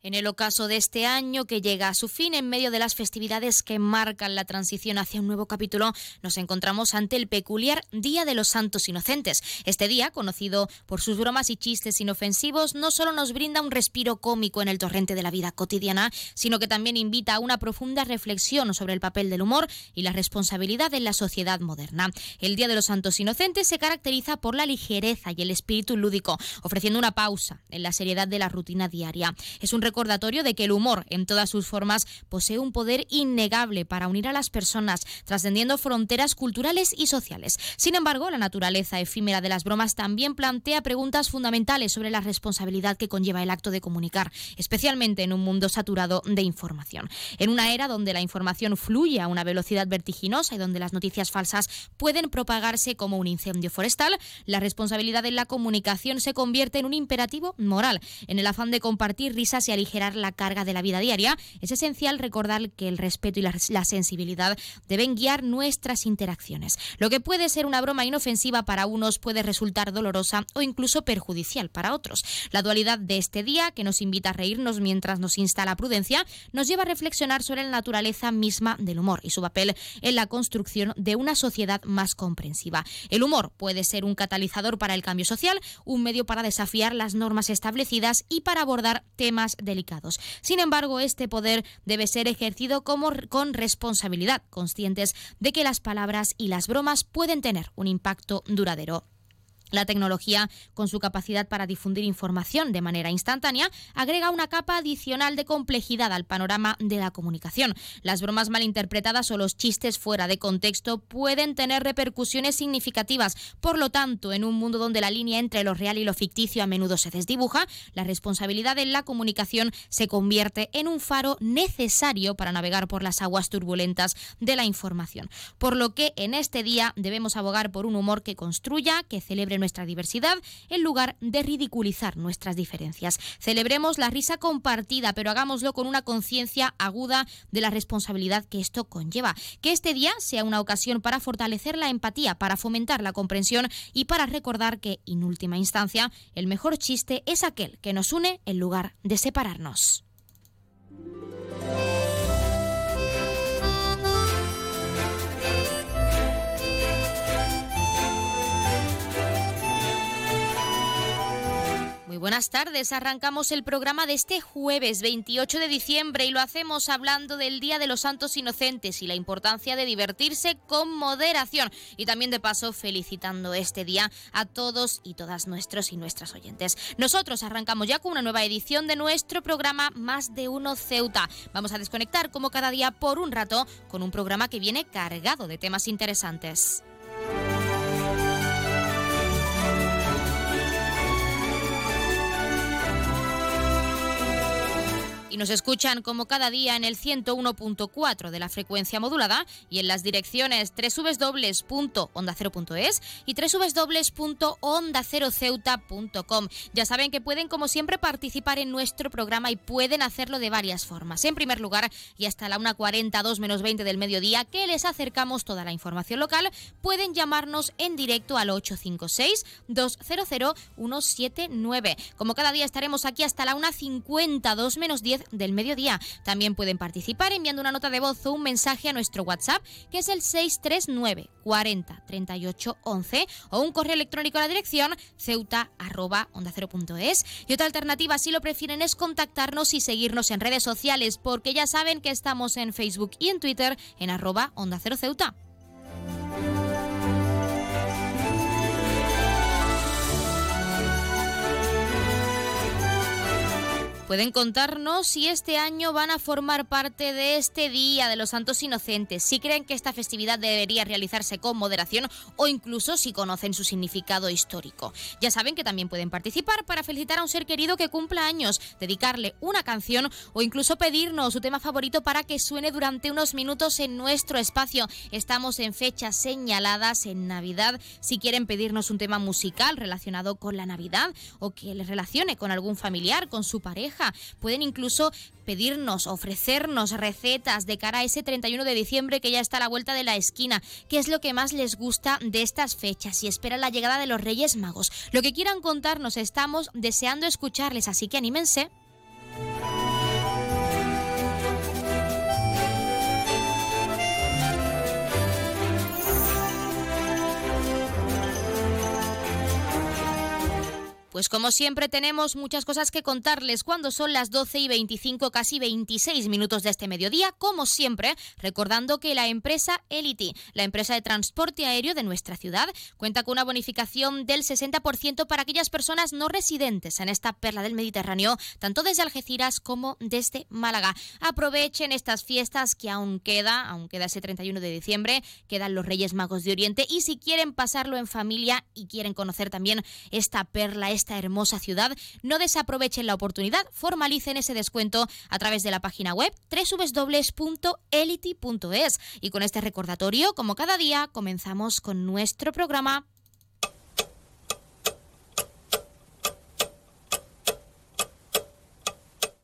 En el ocaso de este año que llega a su fin en medio de las festividades que marcan la transición hacia un nuevo capítulo, nos encontramos ante el peculiar Día de los Santos Inocentes. Este día, conocido por sus bromas y chistes inofensivos, no solo nos brinda un respiro cómico en el torrente de la vida cotidiana, sino que también invita a una profunda reflexión sobre el papel del humor y la responsabilidad en la sociedad moderna. El Día de los Santos Inocentes se caracteriza por la ligereza y el espíritu lúdico, ofreciendo una pausa en la seriedad de la rutina diaria. Es un recordatorio de que el humor, en todas sus formas, posee un poder innegable para unir a las personas, trascendiendo fronteras culturales y sociales. Sin embargo, la naturaleza efímera de las bromas también plantea preguntas fundamentales sobre la responsabilidad que conlleva el acto de comunicar, especialmente en un mundo saturado de información. En una era donde la información fluye a una velocidad vertiginosa y donde las noticias falsas pueden propagarse como un incendio forestal, la responsabilidad en la comunicación se convierte en un imperativo moral. En el afán de compartir risas y aligerar la carga de la vida diaria, es esencial recordar que el respeto y la, sensibilidad deben guiar nuestras interacciones. Lo que puede ser una broma inofensiva para unos puede resultar dolorosa o incluso perjudicial para otros. La dualidad de este día, que nos invita a reírnos mientras nos insta la prudencia, nos lleva a reflexionar sobre la naturaleza misma del humor y su papel en la construcción de una sociedad más comprensiva. El humor puede ser un catalizador para el cambio social, un medio para desafiar las normas establecidas y para abordar temas delicados. Sin embargo, este poder debe ser ejercido como, con responsabilidad, conscientes de que las palabras y las bromas pueden tener un impacto duradero. La tecnología, con su capacidad para difundir información de manera instantánea, agrega una capa adicional de complejidad al panorama de la comunicación. Las bromas malinterpretadas o los chistes fuera de contexto pueden tener repercusiones significativas. Por lo tanto, en un mundo donde la línea entre lo real y lo ficticio a menudo se desdibuja, la responsabilidad en la comunicación se convierte en un faro necesario para navegar por las aguas turbulentas de la información. Por lo que en este día debemos abogar por un humor que construya, que celebre nuestra diversidad en lugar de ridiculizar nuestras diferencias. Celebremos la risa compartida, pero hagámoslo con una conciencia aguda de la responsabilidad que esto conlleva. Que este día sea una ocasión para fortalecer la empatía, para fomentar la comprensión y para recordar que, en última instancia, el mejor chiste es aquel que nos une en lugar de separarnos. Buenas tardes. Arrancamos el programa de este jueves 28 de diciembre y lo hacemos hablando del Día de los Santos Inocentes y la importancia de divertirse con moderación. Y también de paso felicitando este día a todos y todas nuestros y nuestras oyentes. Nosotros arrancamos ya con una nueva edición de nuestro programa Más de Uno Ceuta. Vamos a desconectar como cada día por un rato con un programa que viene cargado de temas interesantes. Nos escuchan como cada día en el 101.4 de la frecuencia modulada y en las direcciones www.ondacero.es y www.ondaceroceuta.com. Ya saben que pueden como siempre participar en nuestro programa y pueden hacerlo de varias formas. En primer lugar, y hasta la 1.40, 2 menos 20 del mediodía, que les acercamos toda la información local, pueden llamarnos en directo al 856 200 179. Como cada día estaremos aquí hasta la 1.50, 2 menos 10 del mediodía. También pueden participar enviando una nota de voz o un mensaje a nuestro WhatsApp, que es el 639 40 38 11 o un correo electrónico a la dirección ceuta Y otra alternativa, si lo prefieren, es contactarnos y seguirnos en redes sociales, porque ya saben que estamos en Facebook y en Twitter en arroba onda cero ceuta. Pueden contarnos si este año van a formar parte de este Día de los Santos Inocentes, si creen que esta festividad debería realizarse con moderación o incluso si conocen su significado histórico. Ya saben que también pueden participar para felicitar a un ser querido que cumpla años, dedicarle una canción o incluso pedirnos su tema favorito para que suene durante unos minutos en nuestro espacio. Estamos en fechas señaladas en Navidad. Si quieren pedirnos un tema musical relacionado con la Navidad o que les relacione con algún familiar, con su pareja, Pueden incluso pedirnos, ofrecernos recetas de cara a ese 31 de diciembre que ya está a la vuelta de la esquina. ¿Qué es lo que más les gusta de estas fechas? Y esperan la llegada de los Reyes Magos. Lo que quieran contarnos, estamos deseando escucharles, así que anímense. Pues como siempre tenemos muchas cosas que contarles cuando son las 12 y 25, casi 26 minutos de este mediodía, como siempre, recordando que la empresa Elity, la empresa de transporte aéreo de nuestra ciudad, cuenta con una bonificación del 60% para aquellas personas no residentes en esta perla del Mediterráneo, tanto desde Algeciras como desde Málaga. Aprovechen estas fiestas que aún queda, aún queda ese 31 de diciembre, quedan los Reyes Magos de Oriente y si quieren pasarlo en familia y quieren conocer también esta perla, esta hermosa ciudad, no desaprovechen la oportunidad, formalicen ese descuento a través de la página web www.elity.es. Y con este recordatorio, como cada día, comenzamos con nuestro programa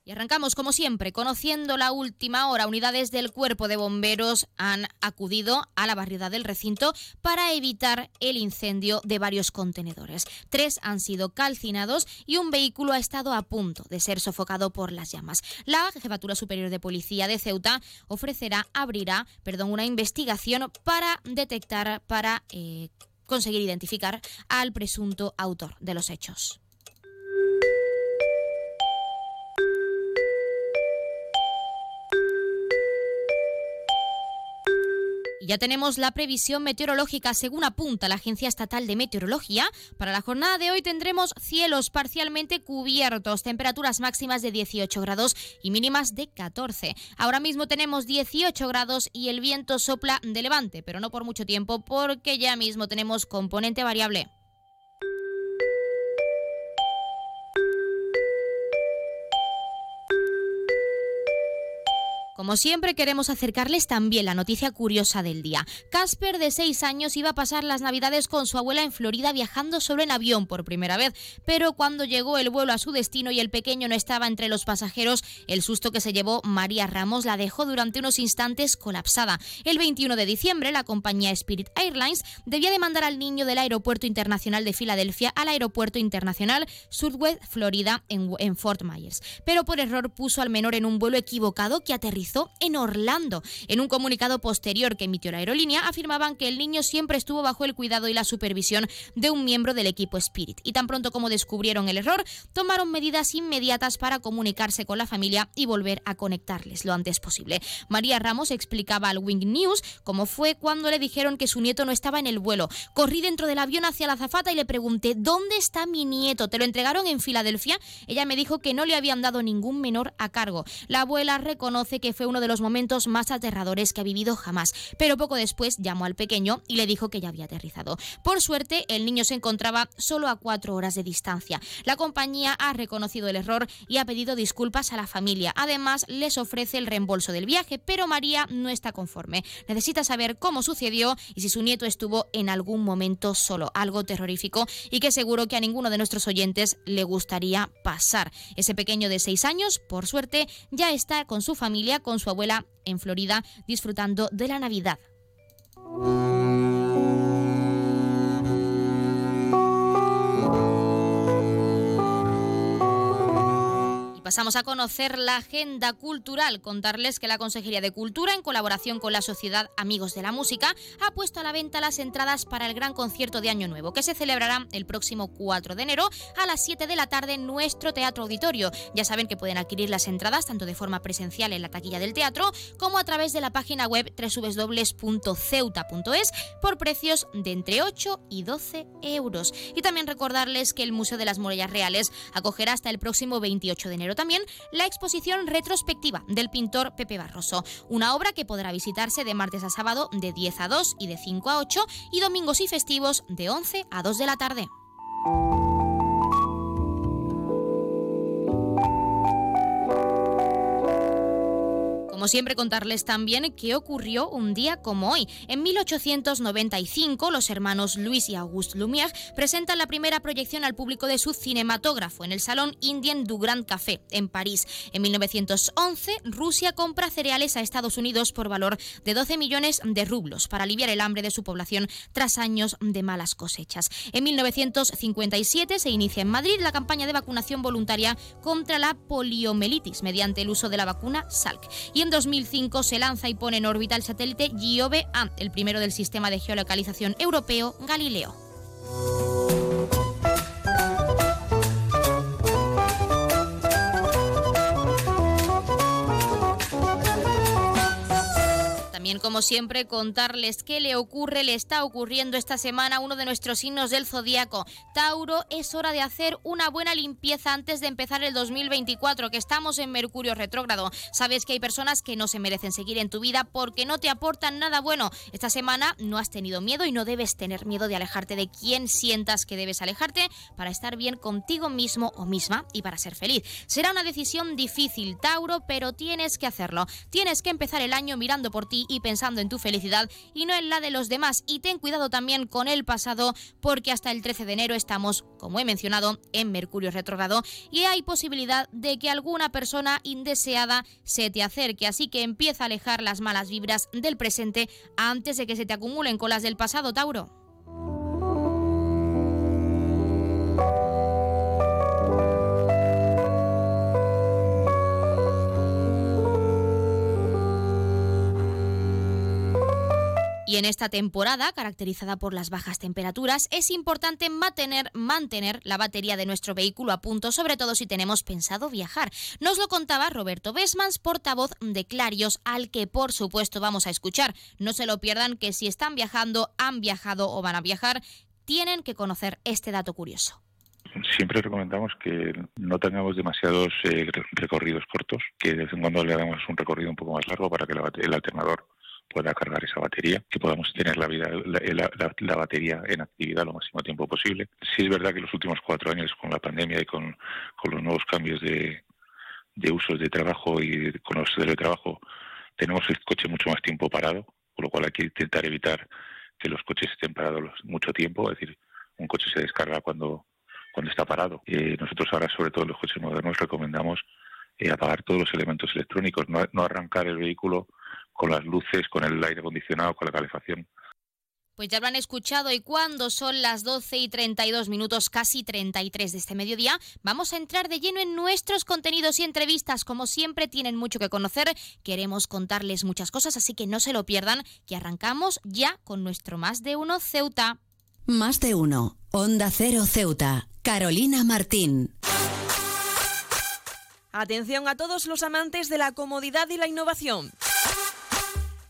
Y arrancamos, como siempre, conociendo la última hora. Unidades del Cuerpo de Bomberos han acudido a la barriada del recinto para evitar el incendio de varios contenedores. Tres han sido calcinados y un vehículo ha estado a punto de ser sofocado por las llamas. La Jefatura Superior de Policía de Ceuta ofrecerá, abrirá, perdón, una investigación para detectar, para eh, conseguir identificar al presunto autor de los hechos. Ya tenemos la previsión meteorológica según apunta la Agencia Estatal de Meteorología. Para la jornada de hoy tendremos cielos parcialmente cubiertos, temperaturas máximas de 18 grados y mínimas de 14. Ahora mismo tenemos 18 grados y el viento sopla de levante, pero no por mucho tiempo porque ya mismo tenemos componente variable. Como siempre queremos acercarles también la noticia curiosa del día. Casper, de 6 años, iba a pasar las navidades con su abuela en Florida viajando solo en avión por primera vez, pero cuando llegó el vuelo a su destino y el pequeño no estaba entre los pasajeros, el susto que se llevó María Ramos la dejó durante unos instantes colapsada. El 21 de diciembre, la compañía Spirit Airlines debía demandar al niño del Aeropuerto Internacional de Filadelfia al Aeropuerto Internacional Southwest Florida en, en Fort Myers, pero por error puso al menor en un vuelo equivocado que aterrizó en Orlando. En un comunicado posterior que emitió la aerolínea, afirmaban que el niño siempre estuvo bajo el cuidado y la supervisión de un miembro del equipo Spirit. Y tan pronto como descubrieron el error, tomaron medidas inmediatas para comunicarse con la familia y volver a conectarles lo antes posible. María Ramos explicaba al Wing News cómo fue cuando le dijeron que su nieto no estaba en el vuelo. Corrí dentro del avión hacia la azafata y le pregunté, ¿dónde está mi nieto? ¿Te lo entregaron en Filadelfia? Ella me dijo que no le habían dado ningún menor a cargo. La abuela reconoce que fue uno de los momentos más aterradores que ha vivido jamás, pero poco después llamó al pequeño y le dijo que ya había aterrizado. Por suerte, el niño se encontraba solo a cuatro horas de distancia. La compañía ha reconocido el error y ha pedido disculpas a la familia. Además, les ofrece el reembolso del viaje, pero María no está conforme. Necesita saber cómo sucedió y si su nieto estuvo en algún momento solo, algo terrorífico y que seguro que a ninguno de nuestros oyentes le gustaría pasar. Ese pequeño de seis años, por suerte, ya está con su familia con su abuela en Florida disfrutando de la Navidad. Pasamos a conocer la agenda cultural. Contarles que la Consejería de Cultura, en colaboración con la Sociedad Amigos de la Música, ha puesto a la venta las entradas para el gran concierto de Año Nuevo, que se celebrará el próximo 4 de enero a las 7 de la tarde en nuestro Teatro Auditorio. Ya saben que pueden adquirir las entradas tanto de forma presencial en la taquilla del teatro como a través de la página web www.ceuta.es por precios de entre 8 y 12 euros. Y también recordarles que el Museo de las Murallas Reales acogerá hasta el próximo 28 de enero también la exposición retrospectiva del pintor Pepe Barroso, una obra que podrá visitarse de martes a sábado de 10 a 2 y de 5 a 8 y domingos y festivos de 11 a 2 de la tarde. Como siempre contarles también qué ocurrió un día como hoy. En 1895 los hermanos Luis y Auguste Lumière presentan la primera proyección al público de su cinematógrafo en el Salón Indian du Grand Café en París. En 1911 Rusia compra cereales a Estados Unidos por valor de 12 millones de rublos para aliviar el hambre de su población tras años de malas cosechas. En 1957 se inicia en Madrid la campaña de vacunación voluntaria contra la poliomielitis mediante el uso de la vacuna Salk. Y en 2005 se lanza y pone en órbita el satélite Giove-A, el primero del sistema de geolocalización europeo Galileo. También, como siempre, contarles qué le ocurre, le está ocurriendo esta semana uno de nuestros signos del zodíaco. Tauro, es hora de hacer una buena limpieza antes de empezar el 2024, que estamos en Mercurio retrógrado. Sabes que hay personas que no se merecen seguir en tu vida porque no te aportan nada bueno. Esta semana no has tenido miedo y no debes tener miedo de alejarte de quien sientas que debes alejarte para estar bien contigo mismo o misma y para ser feliz. Será una decisión difícil, Tauro, pero tienes que hacerlo. Tienes que empezar el año mirando por ti pensando en tu felicidad y no en la de los demás. Y ten cuidado también con el pasado porque hasta el 13 de enero estamos, como he mencionado, en Mercurio retrógrado y hay posibilidad de que alguna persona indeseada se te acerque. Así que empieza a alejar las malas vibras del presente antes de que se te acumulen con las del pasado, Tauro. Y en esta temporada, caracterizada por las bajas temperaturas, es importante mantener, mantener la batería de nuestro vehículo a punto, sobre todo si tenemos pensado viajar. Nos lo contaba Roberto Besmans, portavoz de Clarios, al que por supuesto vamos a escuchar. No se lo pierdan que si están viajando, han viajado o van a viajar, tienen que conocer este dato curioso siempre recomendamos que no tengamos demasiados eh, recorridos cortos, que de vez en cuando le hagamos un recorrido un poco más largo para que el alternador pueda cargar esa batería, que podamos tener la, vida, la, batería en actividad lo máximo tiempo posible. Sí es verdad que los últimos cuatro años con la pandemia y con, los nuevos cambios de, de usos de trabajo y con los teletrabajo tenemos el coche mucho más tiempo parado, con lo cual hay que intentar evitar que los coches estén parados mucho tiempo, es decir, un coche se descarga cuando, cuando está parado. Eh, nosotros ahora, sobre todo en los coches modernos, recomendamos eh, apagar todos los elementos electrónicos, no, no arrancar el vehículo con las luces, con el aire acondicionado, con la calefacción. Pues ya lo han escuchado y cuando son las 12 y 32 minutos, casi 33 de este mediodía, vamos a entrar de lleno en nuestros contenidos y entrevistas. Como siempre tienen mucho que conocer, queremos contarles muchas cosas, así que no se lo pierdan, que arrancamos ya con nuestro Más de Uno Ceuta. Más de Uno, Onda Cero Ceuta, Carolina Martín. Atención a todos los amantes de la comodidad y la innovación.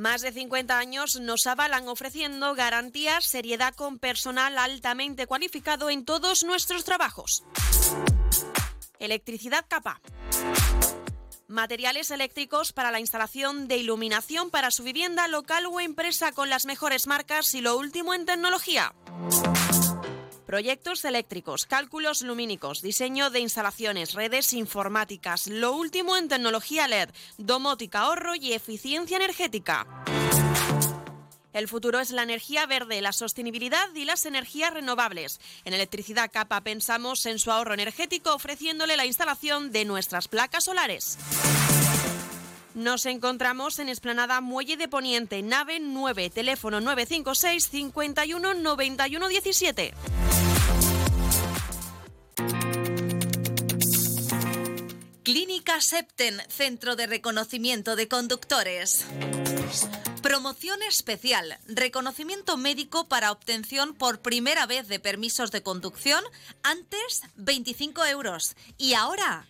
Más de 50 años nos avalan ofreciendo garantías, seriedad con personal altamente cualificado en todos nuestros trabajos. Electricidad capa. Materiales eléctricos para la instalación de iluminación para su vivienda local o empresa con las mejores marcas y lo último en tecnología. Proyectos eléctricos, cálculos lumínicos, diseño de instalaciones, redes informáticas, lo último en tecnología LED, domótica, ahorro y eficiencia energética. El futuro es la energía verde, la sostenibilidad y las energías renovables. En Electricidad Capa pensamos en su ahorro energético ofreciéndole la instalación de nuestras placas solares. Nos encontramos en Esplanada Muelle de Poniente, nave 9, teléfono 956 51 91 17. Clínica Septen, Centro de Reconocimiento de Conductores. Promoción especial, reconocimiento médico para obtención por primera vez de permisos de conducción, antes 25 euros y ahora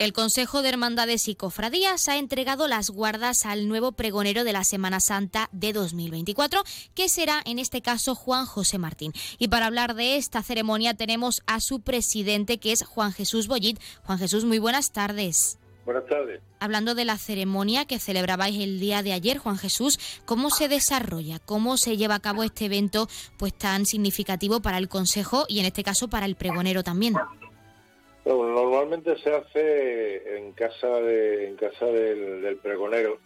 El Consejo de Hermandades y Cofradías ha entregado las guardas al nuevo pregonero de la Semana Santa de 2024, que será en este caso Juan José Martín. Y para hablar de esta ceremonia tenemos a su presidente, que es Juan Jesús Bollit. Juan Jesús, muy buenas tardes. Buenas tardes. Hablando de la ceremonia que celebrabais el día de ayer, Juan Jesús, ¿cómo se desarrolla? ¿Cómo se lleva a cabo este evento pues tan significativo para el Consejo y en este caso para el pregonero también? Bueno, normalmente se hace en casa de en casa del, del, pregonero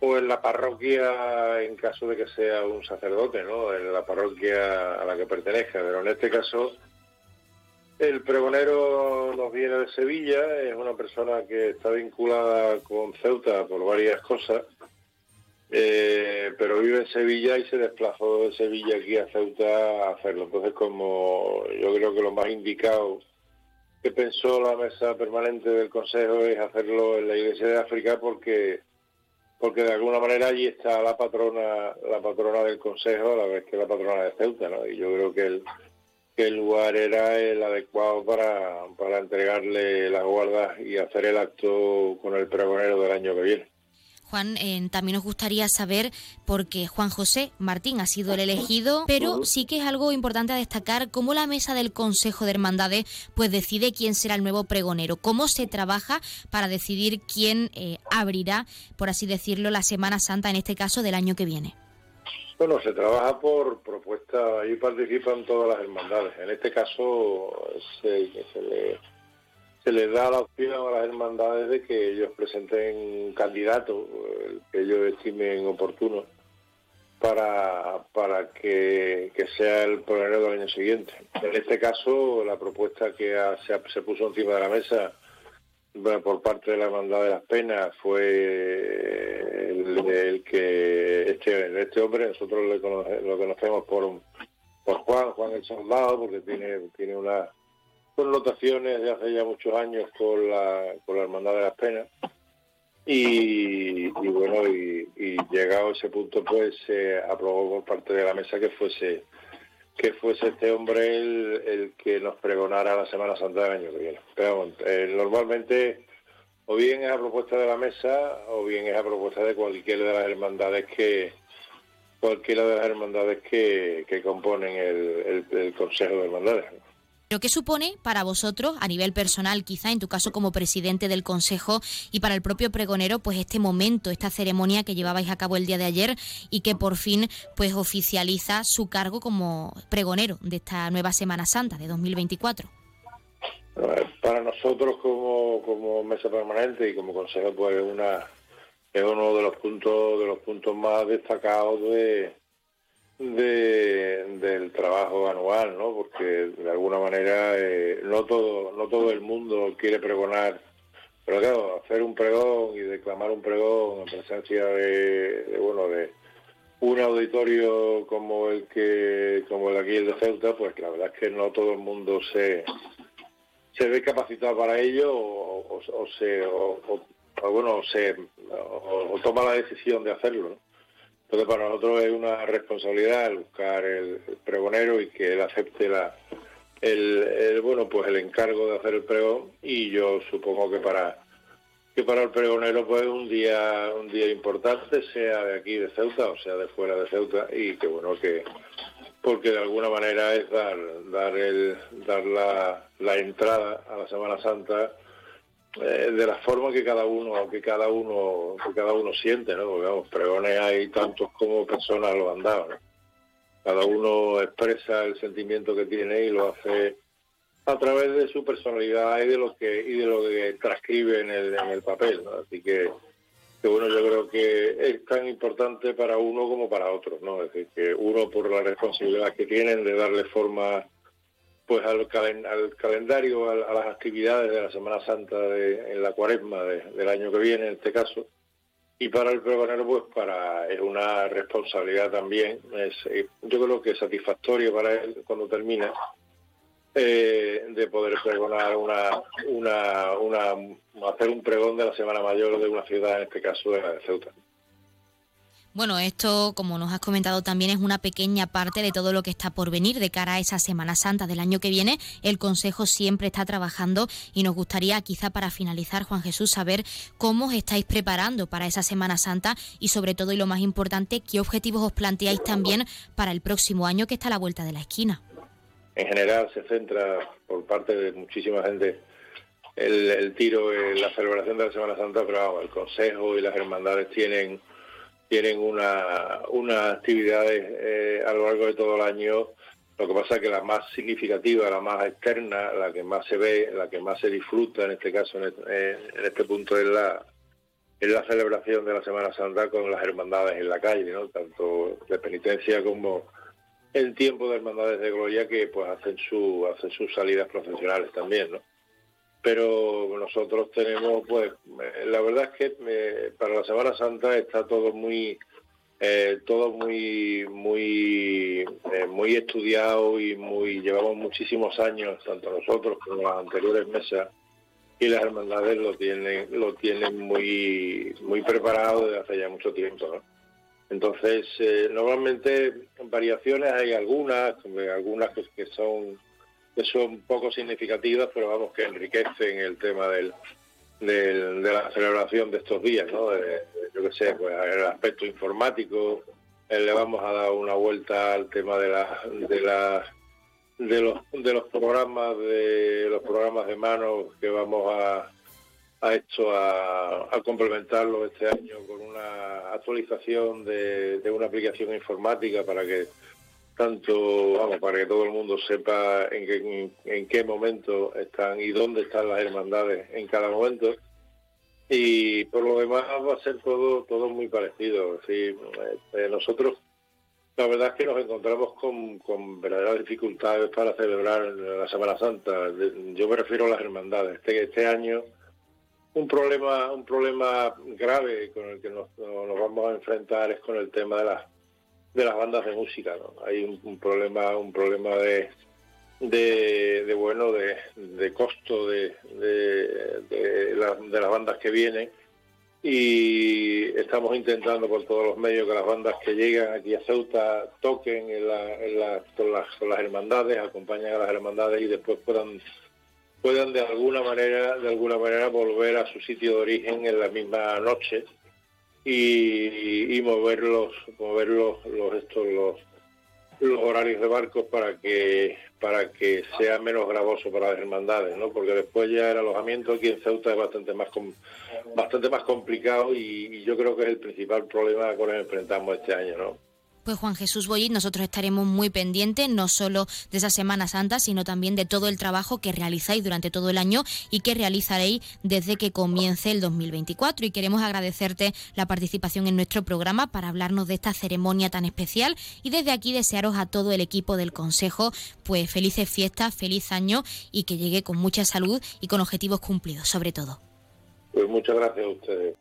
o en la parroquia en caso de que sea un sacerdote, ¿no? En la parroquia a la que pertenezca, pero en este caso el pregonero nos viene de Sevilla, es una persona que está vinculada con Ceuta por varias cosas, eh, pero vive en Sevilla y se desplazó de Sevilla aquí a Ceuta a hacerlo. Entonces, como yo creo que lo más indicado que pensó la mesa permanente del Consejo es hacerlo en la Iglesia de África porque porque de alguna manera allí está la patrona la patrona del Consejo a la vez que la patrona de Ceuta, ¿no? Y yo creo que el, que el lugar era el adecuado para, para entregarle las guardas y hacer el acto con el pregonero del año que viene. Juan, eh, también nos gustaría saber, porque Juan José Martín ha sido el elegido, pero sí que es algo importante a destacar cómo la mesa del Consejo de Hermandades pues decide quién será el nuevo pregonero, cómo se trabaja para decidir quién eh, abrirá, por así decirlo, la Semana Santa, en este caso del año que viene. Bueno, se trabaja por propuesta, ahí participan todas las hermandades. En este caso se, se le se les da la opción a las hermandades de que ellos presenten un candidato el que ellos estimen oportuno para, para que, sea el pregonero del año siguiente. En este caso, la propuesta que se, se, puso encima de la mesa por parte de la hermandad de las penas fue el, que este, este hombre, nosotros lo conocemos por, por Juan, Juan el Soldado, porque tiene, tiene una connotaciones de hace ya muchos años con la, con la Hermandad de las Penas. Y, bueno, y, llegado a ese punto, pues se aprobó por parte de la mesa que fuese que fuese este hombre el, que nos pregonara la Semana Santa del año que viene. Pero eh, normalmente o bien es a propuesta de la mesa o bien es a propuesta de cualquiera de las hermandades que cualquiera de las hermandades que, que componen el, el, el Consejo de Hermandades. Pero ¿qué supone para vosotros, a nivel personal, quizá en tu caso como presidente del Consejo y para el propio pregonero, pues este momento, esta ceremonia que llevabais a cabo el día de ayer y que por fin pues oficializa su cargo como pregonero de esta nueva Semana Santa de 2024? Para nosotros como, como mesa permanente y como consejo, pues una es uno de los puntos de los puntos más destacados de, de, del trabajo anual, ¿no? Porque de alguna manera eh, no todo no todo el mundo quiere pregonar, pero claro, hacer un pregón y declamar un pregón en presencia de, bueno de un auditorio como el que como el aquí el de Ceuta, pues la verdad es que no todo el mundo se se ve capacitado para ello o, se o, bueno se o, toma la decisión de hacerlo, ¿no? Entonces para nosotros es una responsabilidad buscar el, pregonero y que él acepte la, el, bueno pues el encargo de hacer el pregón. Y yo supongo que para que para el pregonero pues un día un día importante sea de aquí de Ceuta o sea de fuera de Ceuta. Y que bueno que porque de alguna manera es dar dar el dar la, la entrada a la Semana Santa eh, de la forma que cada uno que cada uno que cada uno siente no porque vamos pregones hay tantos como personas lo han dado cada uno expresa el sentimiento que tiene y lo hace a través de su personalidad y de lo que y de lo que transcribe en el, en el papel así que, que bueno yo creo que es tan importante para uno como para otros no es decir que uno por la responsabilidad que tienen de darle forma pues al, al calendario, a, las actividades de la Semana Santa de, en la cuaresma del año que viene, en este caso. Y para el pregonero, pues para es una responsabilidad también. Eh, yo creo que es satisfactorio para él cuando termina eh, de poder pregonar una, una, una, hacer un pregón de la Semana Mayor de una ciudad, en este caso de Ceuta. Bueno, esto, como nos has comentado también, es una pequeña parte de todo lo que está por venir de cara a esa Semana Santa del año que viene. El Consejo siempre está trabajando y nos gustaría, quizá para finalizar, Juan Jesús, saber cómo os estáis preparando para esa Semana Santa y, sobre todo, y lo más importante, qué objetivos os planteáis también para el próximo año que está a la vuelta de la esquina. En general, se centra por parte de muchísima gente el, tiro en la celebración de la Semana Santa, pero el Consejo y las hermandades tienen tienen una, unas actividades eh, a lo largo de todo el año. Lo que pasa es que la más significativa, la más externa, la que más se ve, la que más se disfruta en este caso, en este, en este punto, es la, es la celebración de la Semana Santa con las hermandades en la calle, ¿no? tanto de penitencia como en tiempo de hermandades de gloria que pues hacen su hacen sus salidas profesionales también, ¿no? Pero nosotros tenemos, pues, eh, la verdad es que eh, para la Semana Santa está todo muy, eh, todo muy, muy, muy estudiado y muy, llevamos muchísimos años, tanto nosotros como las anteriores mesas, y las hermandades lo tienen, lo tienen muy, muy preparado desde hace ya mucho tiempo, ¿no? Entonces, normalmente variaciones hay algunas, algunas que son que son poco significativas, pero vamos, que enriquecen el tema del, de la celebración de estos días, ¿no? yo que sé, pues el aspecto informático, eh, le vamos a dar una vuelta al tema de la, de la de los de los programas de los programas de mano que vamos a a esto a, a complementarlo este año con una actualización de, de una aplicación informática para que tanto, vamos, para que todo el mundo sepa en qué, en, qué momento están y dónde están las hermandades en cada momento. Y por lo demás va a ser todo todo muy parecido. Eh, nosotros, la verdad es que nos encontramos con, con verdaderas dificultades para celebrar la Semana Santa. Yo me refiero a las hermandades. Este, este año un problema un problema grave con el que nos, nos vamos a enfrentar es con el tema de las de las bandas de música. ¿no? Hay un, problema, un problema de, de, bueno, de, de costo de, de, de, las bandas que vienen y estamos intentando por todos los medios que las bandas que llegan aquí a Ceuta toquen en la, con, las, con las hermandades, acompañen a las hermandades y después puedan puedan de alguna manera de alguna manera volver a su sitio de origen en la misma noche y, y mover los mover los, estos los los horarios de barcos para que para que sea menos gravoso para las hermandades, ¿no? Porque después ya el alojamiento aquí en Ceuta es bastante más bastante más complicado y, y yo creo que es el principal problema con el que enfrentamos este año, ¿no? Pues Juan Jesús Boyit, nosotros estaremos muy pendientes no solo de esa Semana Santa, sino también de todo el trabajo que realizáis durante todo el año y que realizaréis desde que comience el 2024. Y queremos agradecerte la participación en nuestro programa para hablarnos de esta ceremonia tan especial y desde aquí desearos a todo el equipo del Consejo pues felices fiestas, feliz año y que llegue con mucha salud y con objetivos cumplidos, sobre todo. Pues muchas gracias a ustedes.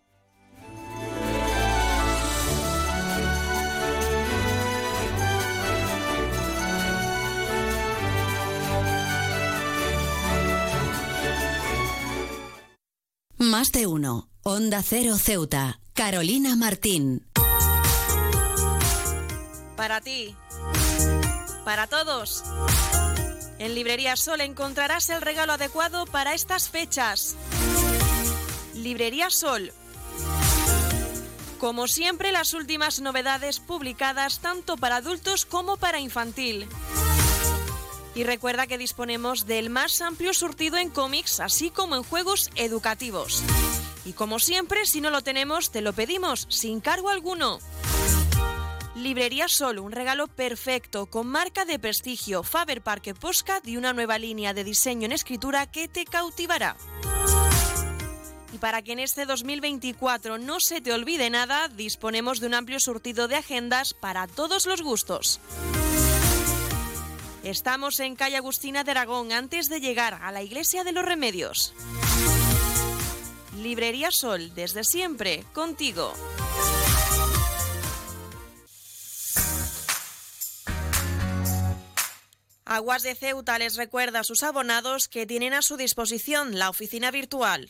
Más de uno. Onda Cero Ceuta. Carolina Martín. Para ti. Para todos. En Librería Sol encontrarás el regalo adecuado para estas fechas. Librería Sol. Como siempre, las últimas novedades publicadas tanto para adultos como para infantil. Y recuerda que disponemos del más amplio surtido en cómics, así como en juegos educativos. Y como siempre, si no lo tenemos, te lo pedimos, sin cargo alguno. Librería Sol, un regalo perfecto, con marca de prestigio, Faber Parque Posca y una nueva línea de diseño en escritura que te cautivará. Y para que en este 2024 no se te olvide nada, disponemos de un amplio surtido de agendas para todos los gustos. Estamos en calle Agustina de Aragón antes de llegar a la Iglesia de los Remedios. Librería Sol, desde siempre, contigo. Aguas de Ceuta les recuerda a sus abonados que tienen a su disposición la oficina virtual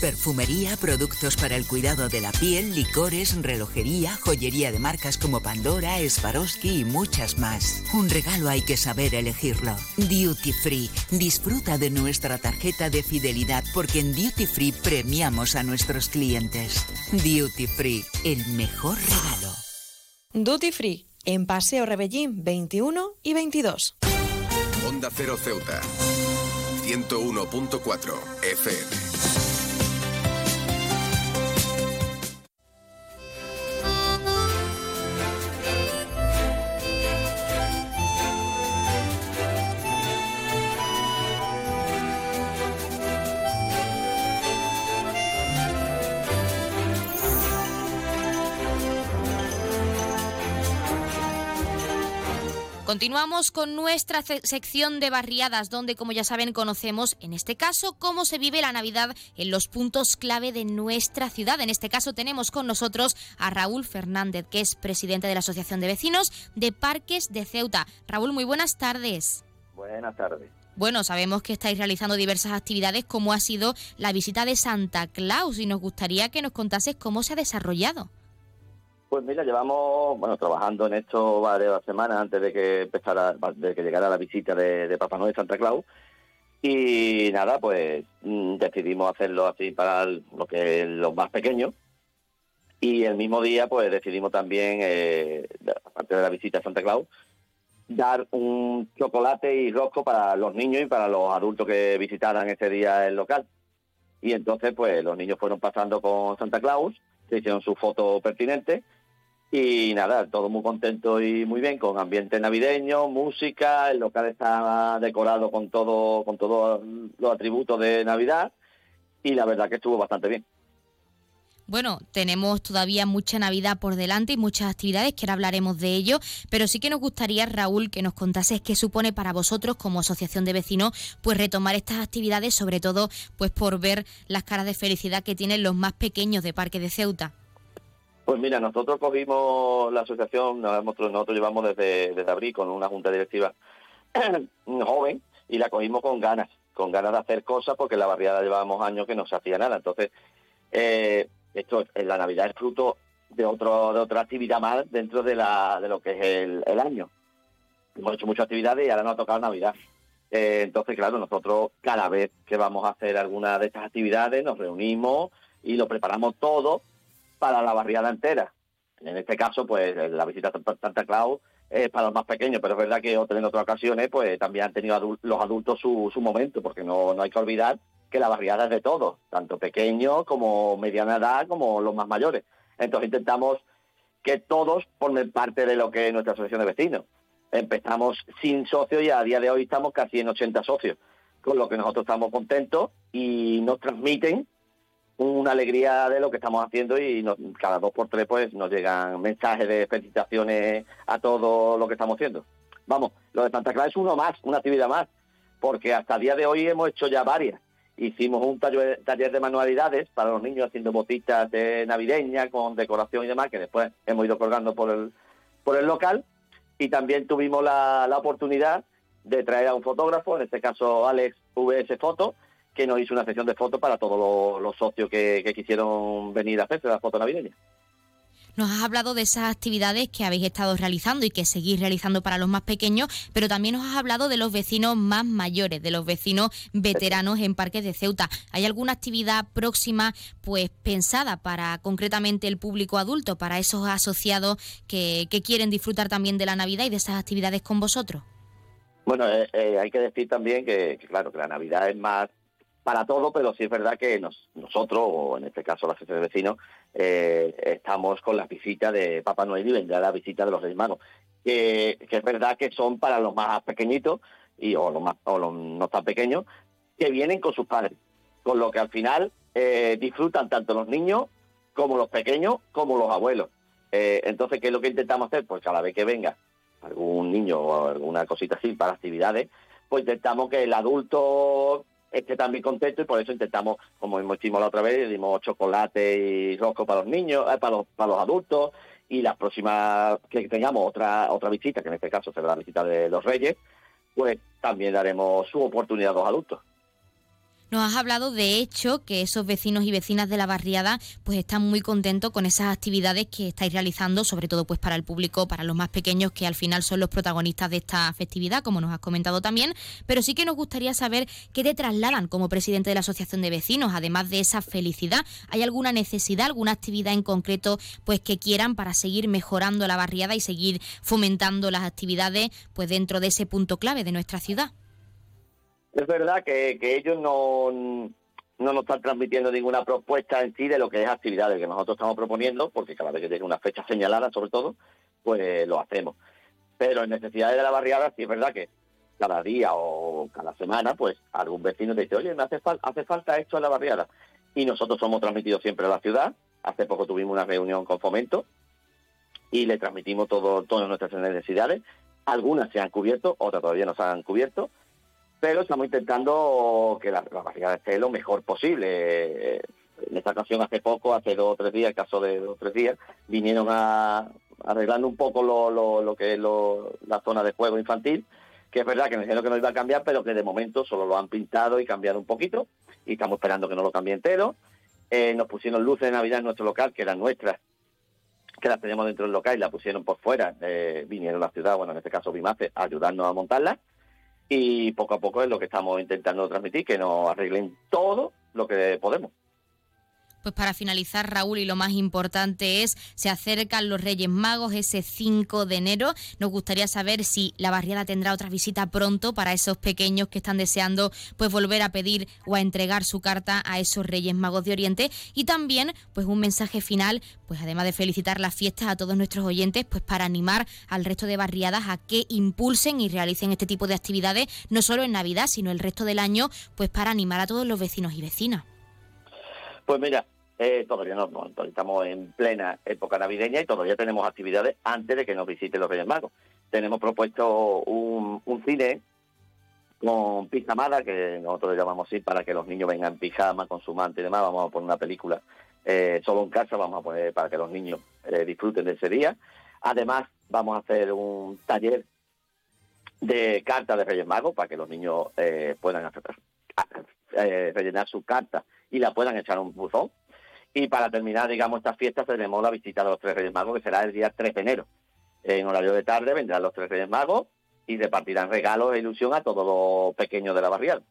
Perfumería, productos para el cuidado de la piel, licores, relojería, joyería de marcas como Pandora, Swarovski y muchas más. Un regalo hay que saber elegirlo. Duty Free. Disfruta de nuestra tarjeta de fidelidad porque en Duty Free premiamos a nuestros clientes. Duty Free, el mejor regalo. Duty Free, en Paseo Rebellín 21 y 22. Onda Cero Ceuta. 101.4 FM. Continuamos con nuestra sección de barriadas, donde, como ya saben, conocemos, en este caso, cómo se vive la Navidad en los puntos clave de nuestra ciudad. En este caso tenemos con nosotros a Raúl Fernández, que es presidente de la Asociación de Vecinos de Parques de Ceuta. Raúl, muy buenas tardes. Buenas tardes. Bueno, sabemos que estáis realizando diversas actividades, como ha sido la visita de Santa Claus, y nos gustaría que nos contases cómo se ha desarrollado. Pues mira, llevamos bueno trabajando en esto varias semanas antes de que empezara, de que llegara la visita de, Papá Noel Santa Claus. Y nada, pues mm, decidimos hacerlo así para lo que los más pequeños. Y el mismo día, pues decidimos también, eh, aparte de la visita a Santa Claus, dar un chocolate y rosco para los niños y para los adultos que visitaran ese día el local. Y entonces, pues los niños fueron pasando con Santa Claus, se hicieron su foto pertinente y nada, todo muy contento y muy bien, con ambiente navideño, música, el local está decorado con todo, con todos los atributos de Navidad y la verdad que estuvo bastante bien. Bueno, tenemos todavía mucha Navidad por delante y muchas actividades, que ahora hablaremos de ello, pero sí que nos gustaría, Raúl, que nos contases qué supone para vosotros como asociación de vecinos, pues retomar estas actividades, sobre todo pues por ver las caras de felicidad que tienen los más pequeños de Parque de Ceuta. Pues mira, nosotros cogimos la asociación, nosotros, llevamos desde, abril con una junta directiva joven y la cogimos con ganas, con ganas de hacer cosas porque la barriada llevábamos años que no se hacía nada. Entonces, eh, esto en la Navidad es fruto de otro de otra actividad más dentro de, la, de lo que es el, año. Hemos hecho muchas actividades y ahora nos ha tocado Navidad. Eh, entonces, claro, nosotros cada vez que vamos a hacer alguna de estas actividades nos reunimos y lo preparamos todo para la barriada entera. En este caso, pues la visita a Santa Claus es para los más pequeños, pero es verdad que en otras ocasiones pues también han tenido los adultos su, su momento, porque no, no hay que olvidar que la barriada es de todos, tanto pequeños como mediana edad, como los más mayores. Entonces intentamos que todos formen parte de lo que es nuestra asociación de vecinos. Empezamos sin socios y a día de hoy estamos casi en 80 socios, con lo que nosotros estamos contentos y nos transmiten una alegría de lo que estamos haciendo y cada dos por tres pues nos llegan mensajes de felicitaciones a todo lo que estamos haciendo. Vamos, lo de Santa Clara es uno más, una actividad más, porque hasta el día de hoy hemos hecho ya varias. Hicimos un taller, de manualidades para los niños haciendo botitas de navideña con decoración y demás, que después hemos ido colgando por el, por el local. Y también tuvimos la, la oportunidad de traer a un fotógrafo, en este caso Alex VS Foto, que nos hizo una sesión de fotos para todos los, socios que, quisieron venir a hacerse la foto navideña. Nos has hablado de esas actividades que habéis estado realizando y que seguís realizando para los más pequeños, pero también nos has hablado de los vecinos más mayores, de los vecinos veteranos en Parques de Ceuta. ¿Hay alguna actividad próxima pues pensada para concretamente el público adulto, para esos asociados que, quieren disfrutar también de la Navidad y de esas actividades con vosotros? Bueno, eh, eh, hay que decir también que, claro, que la Navidad es más para todo, pero sí es verdad que nosotros, o en este caso la asociación de vecinos, eh, estamos con la visita de Papá Noel y vendrá la visita de los Reyes Magos, que, es verdad que son para los más pequeñitos, y, o, los más, o los no tan pequeños, que vienen con sus padres, con lo que al final eh, disfrutan tanto los niños como los pequeños como los abuelos. Eh, entonces, ¿qué es lo que intentamos hacer? Pues cada vez que venga algún niño o alguna cosita así para actividades, pues intentamos que el adulto esté también contento y por eso intentamos, como hicimos la otra vez, dimos chocolate y rosco para los niños, eh, para, los, para los adultos y la próxima que tengamos otra otra visita, que en este caso será la visita de los Reyes, pues también daremos su oportunidad a los adultos. Nos has hablado, de hecho, que esos vecinos y vecinas de la barriada pues están muy contentos con esas actividades que estáis realizando, sobre todo pues para el público, para los más pequeños, que al final son los protagonistas de esta festividad, como nos has comentado también. Pero sí que nos gustaría saber qué te trasladan como presidente de la Asociación de Vecinos, además de esa felicidad. ¿Hay alguna necesidad, alguna actividad en concreto pues que quieran para seguir mejorando la barriada y seguir fomentando las actividades pues dentro de ese punto clave de nuestra ciudad? Es verdad que, ellos no, no nos están transmitiendo ninguna propuesta en sí de lo que es actividades que nosotros estamos proponiendo, porque cada vez que tiene una fecha señalada, sobre todo, pues lo hacemos. Pero en necesidades de la barriada, sí es verdad que cada día o cada semana, pues algún vecino te dice, oye, me hace, hace falta esto en la barriada. Y nosotros somos transmitidos siempre a la ciudad. Hace poco tuvimos una reunión con Fomento y le transmitimos todo, todas nuestras necesidades Algunas se han cubierto, otras todavía no se han cubierto, pero estamos intentando que la, la barriada esté lo mejor posible. En esta ocasión, hace poco, hace dos o tres días, el caso de dos o tres días, vinieron a arreglando un poco lo, lo, que es la zona de juego infantil, que es verdad que me dijeron que no iba a cambiar, pero que de momento solo lo han pintado y cambiado un poquito, y estamos esperando que no lo cambie entero. Eh, nos pusieron luces de Navidad en nuestro local, que eran nuestras, que las teníamos dentro del local y la pusieron por fuera. Eh, vinieron a la ciudad, bueno, en este caso Bimace, a ayudarnos a montarla. Y poco a poco es lo que estamos intentando transmitir, que nos arreglen todo lo que podemos. Pues para finalizar, Raúl, y lo más importante es, se acercan los Reyes Magos ese 5 de enero. Nos gustaría saber si la barriada tendrá otra visita pronto para esos pequeños que están deseando pues volver a pedir o a entregar su carta a esos Reyes Magos de Oriente. Y también, pues un mensaje final, pues además de felicitar las fiestas a todos nuestros oyentes, pues para animar al resto de barriadas a que impulsen y realicen este tipo de actividades, no solo en Navidad, sino el resto del año, pues para animar a todos los vecinos y vecinas. Pues mira, eh, todavía no, estamos en plena época navideña y todavía tenemos actividades antes de que nos visiten los Reyes Magos. Tenemos propuesto un, cine con pijamada, que nosotros le llamamos así, para que los niños vengan en pijama, con su manta y demás. Vamos a poner una película eh, solo en casa, vamos a poner para que los niños eh, disfruten de ese día. Además, vamos a hacer un taller de cartas de Reyes Magos para que los niños puedan hacer, rellenar su carta y la puedan echar a un buzón y para terminar, digamos, estas fiestas tenemos la visita de los tres Reyes Magos, que será el día 3 de enero. En horario de tarde vendrán los tres Reyes Magos y repartirán regalos e ilusión a todos los pequeños de la barriada.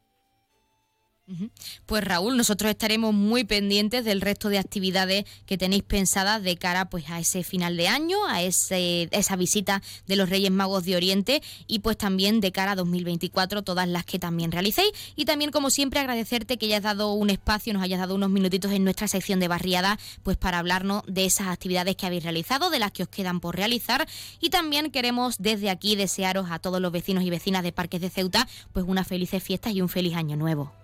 Pues Raúl, nosotros estaremos muy pendientes del resto de actividades que tenéis pensadas de cara pues a ese final de año, a ese, esa visita de los Reyes Magos de Oriente y pues también de cara a 2024 todas las que también realicéis. Y también como siempre agradecerte que hayas dado un espacio, nos hayas dado unos minutitos en nuestra sección de barriada pues para hablarnos de esas actividades que habéis realizado, de las que os quedan por realizar. Y también queremos desde aquí desearos a todos los vecinos y vecinas de Parques de Ceuta pues unas felices fiestas y un feliz año nuevo.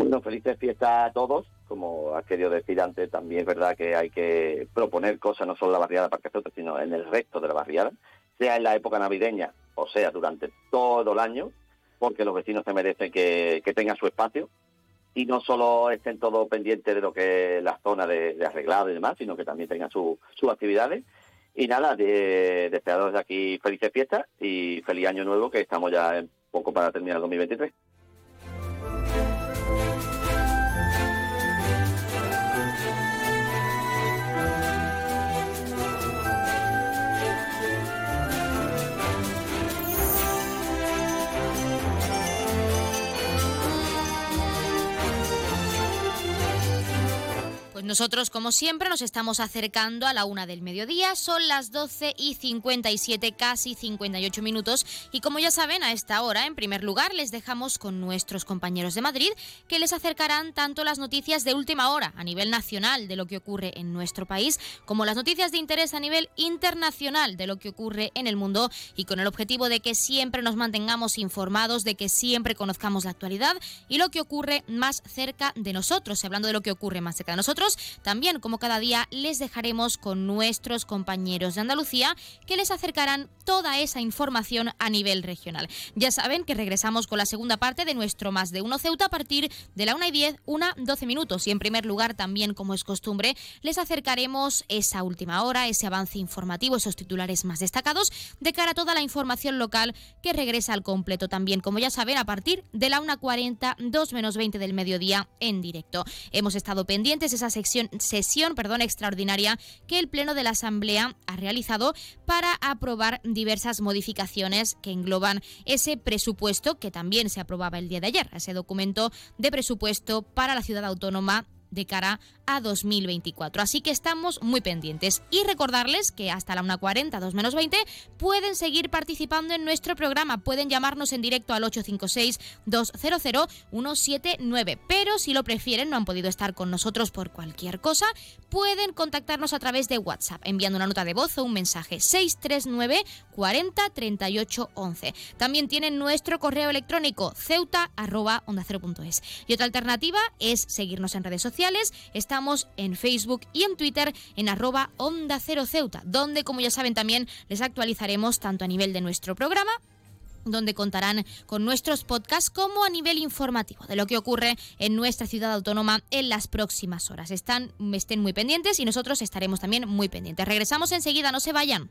Bueno, felices fiestas a todos. Como has querido decir antes, también es verdad que hay que proponer cosas no solo en la barriada de Parque Ceuta, sino en el resto de la barriada, sea en la época navideña o sea durante todo el año, porque los vecinos se merecen que, tengan su espacio y no solo estén todos pendientes de lo que es la zona de, arreglado y demás, sino que también tengan sus actividades. Y nada, de, deseados de aquí felices fiestas y feliz año nuevo, que estamos ya en poco para terminar el 2023. Pues nosotros, como siempre, nos estamos acercando a la una del mediodía. Son las 12 y 57, casi 58 minutos. Y como ya saben, a esta hora, en primer lugar, les dejamos con nuestros compañeros de Madrid, que les acercarán tanto las noticias de última hora a nivel nacional de lo que ocurre en nuestro país, como las noticias de interés a nivel internacional de lo que ocurre en el mundo, y con el objetivo de que siempre nos mantengamos informados, de que siempre conozcamos la actualidad y lo que ocurre más cerca de nosotros. Hablando de lo que ocurre más cerca de nosotros, también, como cada día, les dejaremos con nuestros compañeros de Andalucía que les acercarán toda esa información a nivel regional. Ya saben que regresamos con la segunda parte de nuestro Más de Uno Ceuta a partir de la 1 y 10, una 12 minutos. Y en primer lugar, también, como es costumbre, les acercaremos esa última hora, ese avance informativo, esos titulares más destacados de cara a toda la información local que regresa al completo también, como ya saben, a partir de la 1.40, 2 menos 20 del mediodía en directo. Hemos estado pendientes sesión perdón, extraordinaria que el Pleno de la Asamblea ha realizado para aprobar diversas modificaciones que engloban ese presupuesto que también se aprobaba el día de ayer, ese documento de presupuesto para la ciudad autónoma de cara a 2024. Así que estamos muy pendientes. Y recordarles que hasta la 1.40, 2 menos 20, pueden seguir participando en nuestro programa. Pueden llamarnos en directo al 856-200-179. Pero si lo prefieren, no han podido estar con nosotros por cualquier cosa, pueden contactarnos a través de WhatsApp, enviando una nota de voz o un mensaje 639 40 38 11. También tienen nuestro correo electrónico ceuta arroba onda Y otra alternativa es seguirnos en redes sociales Estamos en Facebook y en Twitter en arroba Onda Cero Ceuta, donde, como ya saben, también les actualizaremos tanto a nivel de nuestro programa donde contarán con nuestros podcasts como a nivel informativo de lo que ocurre en nuestra ciudad autónoma en las próximas horas. Estén muy pendientes y nosotros estaremos también muy pendientes. Regresamos enseguida, no se vayan.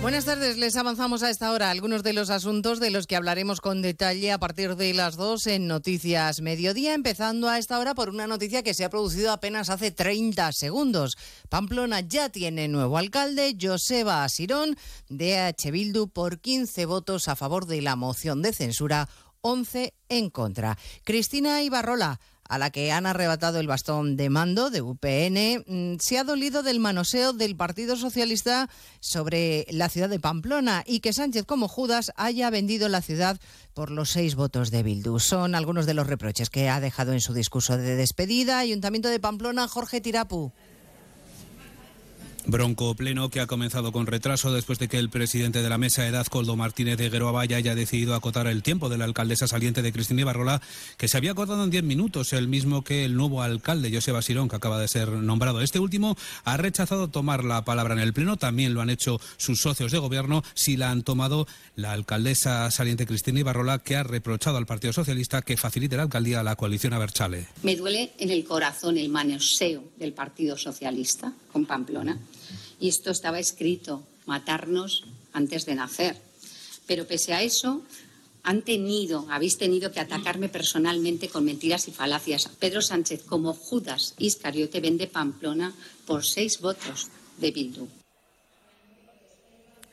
Buenas tardes, les avanzamos a esta hora algunos de los asuntos de los que hablaremos con detalle a partir de las dos en Noticias Mediodía, empezando a esta hora por una noticia que se ha producido apenas hace 30 segundos. Pamplona ya tiene nuevo alcalde, Joseba Asirón, de H. Bildu, por 15 votos a favor de la moción de censura, 11 en contra. Cristina Ibarrola a la que han arrebatado el bastón de mando de UPN, mm, se ha dolido del manoseo del Partido Socialista sobre la ciudad de Pamplona y que Sánchez, como Judas, haya vendido la ciudad por los seis votos de Bildu. Son algunos de los reproches que ha dejado en su discurso de despedida. Ayuntamiento de Pamplona, Jorge Tirapu. Bronco pleno que ha comenzado con retraso después de que el presidente de la mesa, Edad Coldo Martínez de Gueroabaya, haya decidido acotar el tiempo de la alcaldesa saliente de Cristina Ibarrola, que se había acordado en diez minutos, el mismo que el nuevo alcalde, José Basirón, que acaba de ser nombrado. Este último ha rechazado tomar la palabra en el pleno, también lo han hecho sus socios de gobierno, si la han tomado la alcaldesa saliente Cristina Ibarrola, que ha reprochado al Partido Socialista que facilite la alcaldía a la coalición Aberchale. Me duele en el corazón el manoseo del Partido Socialista con Pamplona y esto estaba escrito, matarnos antes de nacer. Pero pese a eso, han tenido, habéis tenido que atacarme personalmente con mentiras y falacias. Pedro Sánchez, como Judas Iscariote, vende Pamplona por seis votos de Bildu.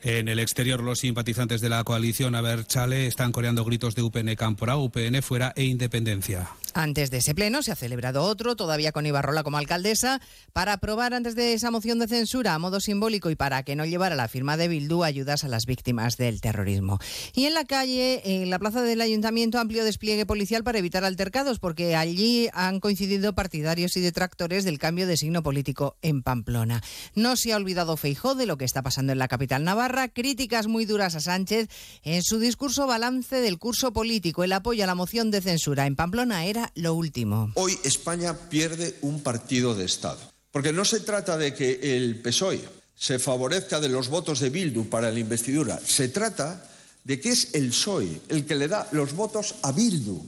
En el exterior, los simpatizantes de la coalición Aberchale están coreando gritos de UPN Campora, UPN fuera e independencia. Antes de ese pleno se ha celebrado otro, todavía con Ibarrola como alcaldesa, para aprobar antes de esa moción de censura a modo simbólico y para que no llevara la firma de Bildu ayudas a las víctimas del terrorismo. Y en la calle, en la plaza del ayuntamiento, amplio despliegue policial para evitar altercados, porque allí han coincidido partidarios y detractores del cambio de signo político en Pamplona. No se ha olvidado Feijó de lo que está pasando en la capital navarra, críticas muy duras a Sánchez en su discurso balance del curso político. El apoyo a la moción de censura en Pamplona era lo último. Hoy España pierde un partido de Estado. Porque no se trata de que el PSOE se favorezca de los votos de Bildu para la investidura. Se trata de que es el PSOE el que le da los votos a Bildu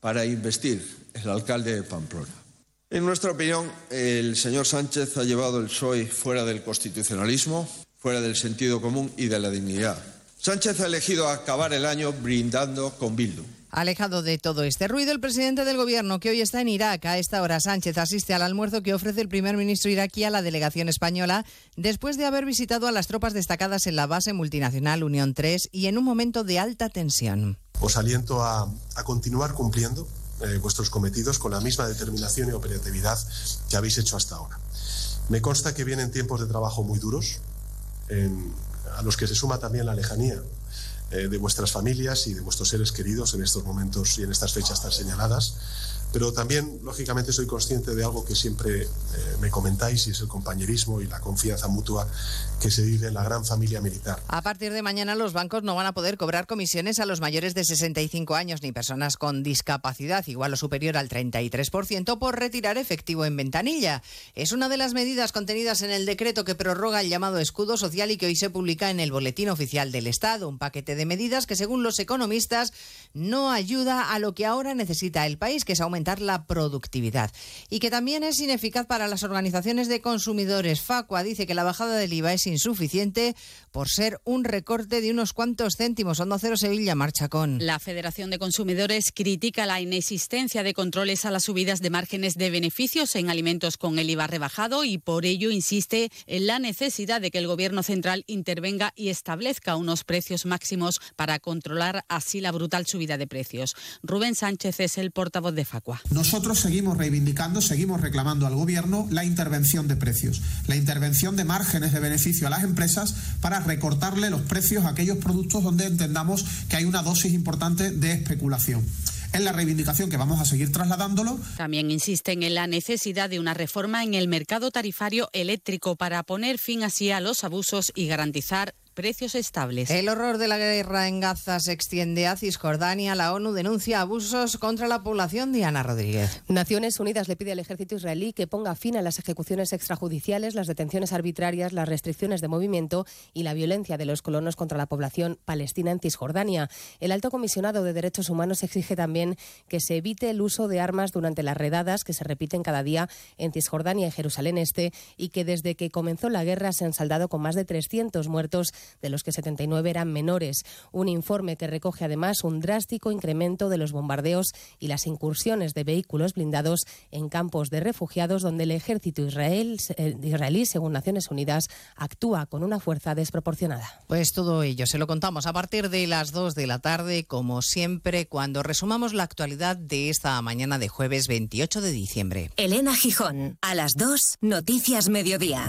para investir el alcalde de Pamplona. En nuestra opinión, el señor Sánchez ha llevado el PSOE fuera del constitucionalismo, fuera del sentido común y de la dignidad. Sánchez ha elegido acabar el año brindando con Bildu. Alejado de todo este ruido, el presidente del gobierno, que hoy está en Irak, a esta hora Sánchez asiste al almuerzo que ofrece el primer ministro iraquí a la delegación española, después de haber visitado a las tropas destacadas en la base multinacional Unión 3 y en un momento de alta tensión. Os aliento a, continuar cumpliendo eh, vuestros cometidos con la misma determinación y operatividad que habéis hecho hasta ahora. Me consta que vienen tiempos de trabajo muy duros, a los que se suma también la lejanía eh, de vuestras familias y de vuestros seres queridos en estos momentos y en estas fechas tan señaladas. Pero también, lógicamente, soy consciente de algo que siempre eh, me comentáis y es el compañerismo y la confianza mutua que se la gran familia militar. A partir de mañana los bancos no van a poder cobrar comisiones a los mayores de 65 años ni personas con discapacidad igual o superior al 33% por retirar efectivo en ventanilla. Es una de las medidas contenidas en el decreto que prorroga el llamado escudo social y que hoy se publica en el Boletín Oficial del Estado, un paquete de medidas que según los economistas no ayuda a lo que ahora necesita el país, que es aumentar la productividad. Y que también es ineficaz para las organizaciones de consumidores. Facua dice que la bajada del IVA es insuficiente por ser un recorte de unos cuantos céntimos. Onda Cero Sevilla marcha con. La Federación de Consumidores critica la inexistencia de controles a las subidas de márgenes de beneficios en alimentos con el IVA rebajado y por ello insiste en la necesidad de que el Gobierno central intervenga y establezca unos precios máximos para controlar así la brutal subida de precios. Rubén Sánchez es el portavoz de Facua. Nosotros seguimos reivindicando, seguimos reclamando al Gobierno la intervención de precios, la intervención de márgenes de beneficio a las empresas para recortarle los precios a aquellos productos donde entendamos que hay una dosis importante de especulación. Es la reivindicación que vamos a seguir trasladándolo. También insisten en la necesidad de una reforma en el mercado tarifario eléctrico para poner fin así a los abusos y garantizar precios estables. El horror de la guerra en Gaza se extiende a Cisjordania. La ONU denuncia abusos contra la población. Diana Rodríguez. Naciones Unidas le pide al ejército israelí que ponga fin a las ejecuciones extrajudiciales, las detenciones arbitrarias, las restricciones de movimiento y la violencia de los colonos contra la población palestina en Cisjordania. El alto comisionado de derechos humanos exige también que se evite el uso de armas durante las redadas que se repiten cada día en Cisjordania y Jerusalén Este y que desde que comenzó la guerra se han saldado con más de 300 muertos de los que 79 eran menores. Un informe que recoge además un drástico incremento de los bombardeos y las incursiones de vehículos blindados en campos de refugiados donde el ejército israel, eh, israelí, según Naciones Unidas, actúa con una fuerza desproporcionada. Pues todo ello se lo contamos a partir de las 2 de la tarde, como siempre, cuando resumamos la actualidad de esta mañana de jueves 28 de diciembre. Elena Gijón, a las 2, Noticias Mediodía.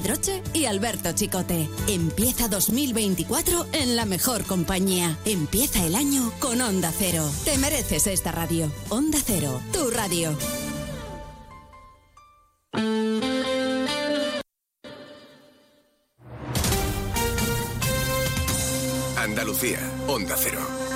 Pedroche y Alberto Chicote. Empieza 2024 en la mejor compañía. Empieza el año con Onda Cero. Te mereces esta radio. Onda Cero, tu radio. Andalucía, Onda Cero.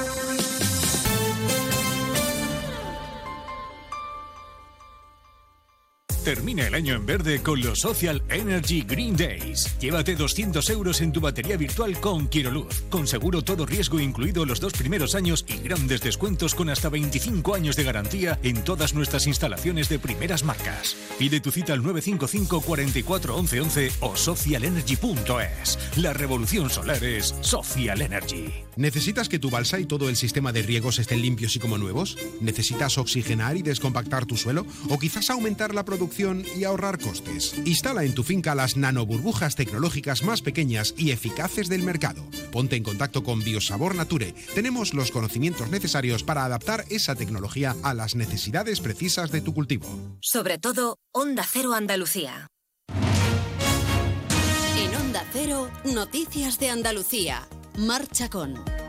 Termina el año en verde con los Social Energy Green Days. Llévate 200 euros en tu batería virtual con Quiroluz, con seguro todo riesgo incluido los dos primeros años y grandes descuentos con hasta 25 años de garantía en todas nuestras instalaciones de primeras marcas. Pide tu cita al 955 44 11 11 o socialenergy.es. La revolución solar es Social Energy. ¿Necesitas que tu balsa y todo el sistema de riegos estén limpios y como nuevos? ¿Necesitas oxigenar y descompactar tu suelo? ¿O quizás aumentar la producción y ahorrar costes? Instala en tu finca las nanoburbujas tecnológicas más pequeñas y eficaces del mercado. Ponte en contacto con Biosabor Nature. Tenemos los conocimientos necesarios para adaptar esa tecnología a las necesidades precisas de tu cultivo. Sobre todo, Onda Cero Andalucía. En Onda Cero, Noticias de Andalucía. Marcha con.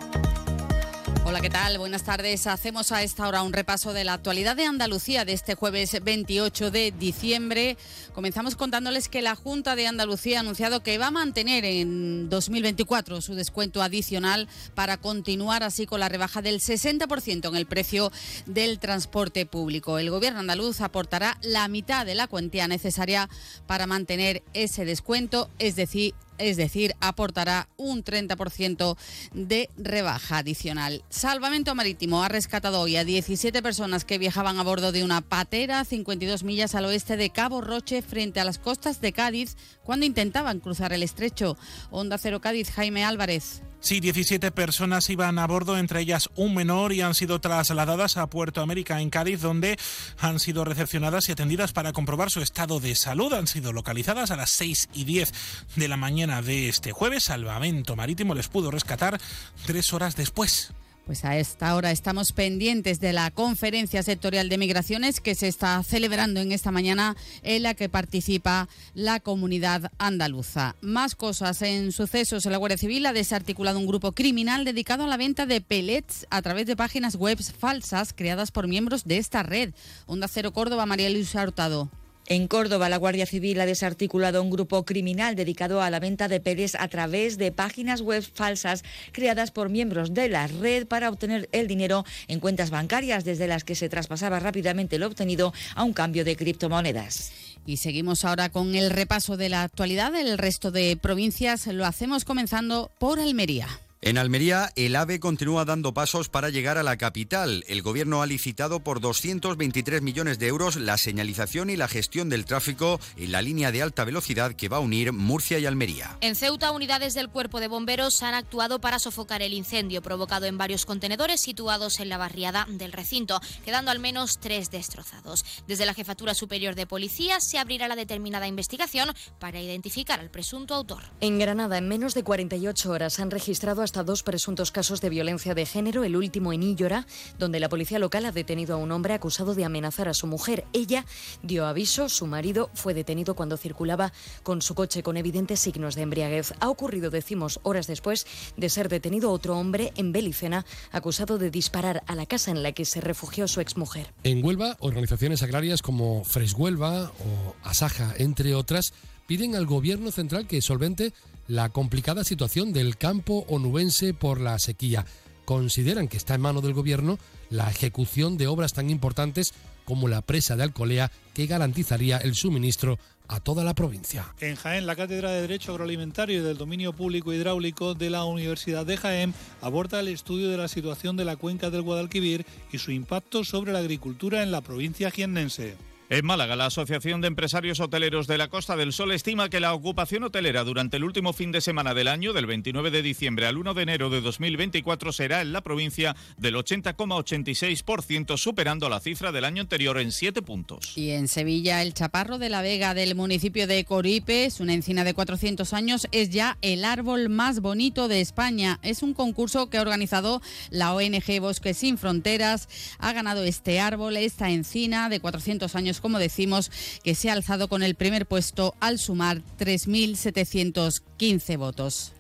Hola, ¿qué tal? Buenas tardes. Hacemos a esta hora un repaso de la actualidad de Andalucía de este jueves 28 de diciembre. Comenzamos contándoles que la Junta de Andalucía ha anunciado que va a mantener en 2024 su descuento adicional para continuar así con la rebaja del 60% en el precio del transporte público. El Gobierno andaluz aportará la mitad de la cuantía necesaria para mantener ese descuento, es decir, es decir, aportará un 30% de rebaja adicional. Salvamento Marítimo ha rescatado hoy a 17 personas que viajaban a bordo de una patera 52 millas al oeste de Cabo Roche frente a las costas de Cádiz cuando intentaban cruzar el estrecho. Onda Cero Cádiz, Jaime Álvarez. Sí, 17 personas iban a bordo, entre ellas un menor, y han sido trasladadas a Puerto América en Cádiz, donde han sido recepcionadas y atendidas para comprobar su estado de salud. Han sido localizadas a las 6 y 10 de la mañana de este jueves. Salvamento Marítimo les pudo rescatar tres horas después. Pues a esta hora estamos pendientes de la conferencia sectorial de migraciones que se está celebrando en esta mañana en la que participa la comunidad andaluza. Más cosas en sucesos. La Guardia Civil ha desarticulado un grupo criminal dedicado a la venta de pellets a través de páginas web falsas creadas por miembros de esta red. Onda Cero Córdoba, María Luisa Hurtado. En Córdoba, la Guardia Civil ha desarticulado un grupo criminal dedicado a la venta de pellets a través de páginas web falsas creadas por miembros de la red para obtener el dinero en cuentas bancarias desde las que se traspasaba rápidamente lo obtenido a un cambio de criptomonedas. Y seguimos ahora con el repaso de la actualidad del resto de provincias. Lo hacemos comenzando por Almería. En Almería, el AVE continúa dando pasos para llegar a la capital. El gobierno ha licitado por 223 millones de euros la señalización y la gestión del tráfico en la línea de alta velocidad que va a unir Murcia y Almería. En Ceuta, unidades del cuerpo de bomberos han actuado para sofocar el incendio provocado en varios contenedores situados en la barriada del recinto, quedando al menos tres destrozados. Desde la Jefatura Superior de Policía se abrirá la determinada investigación para identificar al presunto autor. En Granada, en menos de 48 horas han registrado hasta dos presuntos casos de violencia de género, el último en Íllora, donde la policía local ha detenido a un hombre acusado de amenazar a su mujer. Ella dio aviso, su marido fue detenido cuando circulaba con su coche con evidentes signos de embriaguez. Ha ocurrido, decimos, horas después de ser detenido otro hombre en Belicena, acusado de disparar a la casa en la que se refugió su exmujer. En Huelva, organizaciones agrarias como Freshuelva o Asaja, entre otras, piden al gobierno central que solvente la complicada situación del campo onubense por la sequía. Consideran que está en mano del gobierno la ejecución de obras tan importantes como la presa de Alcolea que garantizaría el suministro a toda la provincia. En Jaén, la Cátedra de Derecho Agroalimentario y del Dominio Público Hidráulico de la Universidad de Jaén aborda el estudio de la situación de la cuenca del Guadalquivir y su impacto sobre la agricultura en la provincia jiennense. En Málaga, la Asociación de Empresarios Hoteleros de la Costa del Sol estima que la ocupación hotelera durante el último fin de semana del año, del 29 de diciembre al 1 de enero de 2024, será en la provincia del 80,86%, superando la cifra del año anterior en 7 puntos. Y en Sevilla, el Chaparro de la Vega del municipio de Coripes, una encina de 400 años, es ya el árbol más bonito de España. Es un concurso que ha organizado la ONG Bosques Sin Fronteras. Ha ganado este árbol, esta encina de 400 años como decimos, que se ha alzado con el primer puesto al sumar 3.715 votos.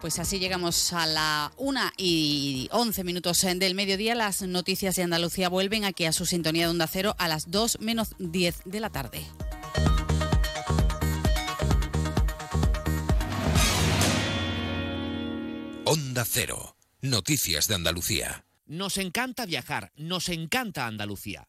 Pues así llegamos a la 1 y 11 minutos del mediodía. Las noticias de Andalucía vuelven aquí a su sintonía de Onda Cero a las 2 menos 10 de la tarde. Onda Cero. Noticias de Andalucía. Nos encanta viajar, nos encanta Andalucía.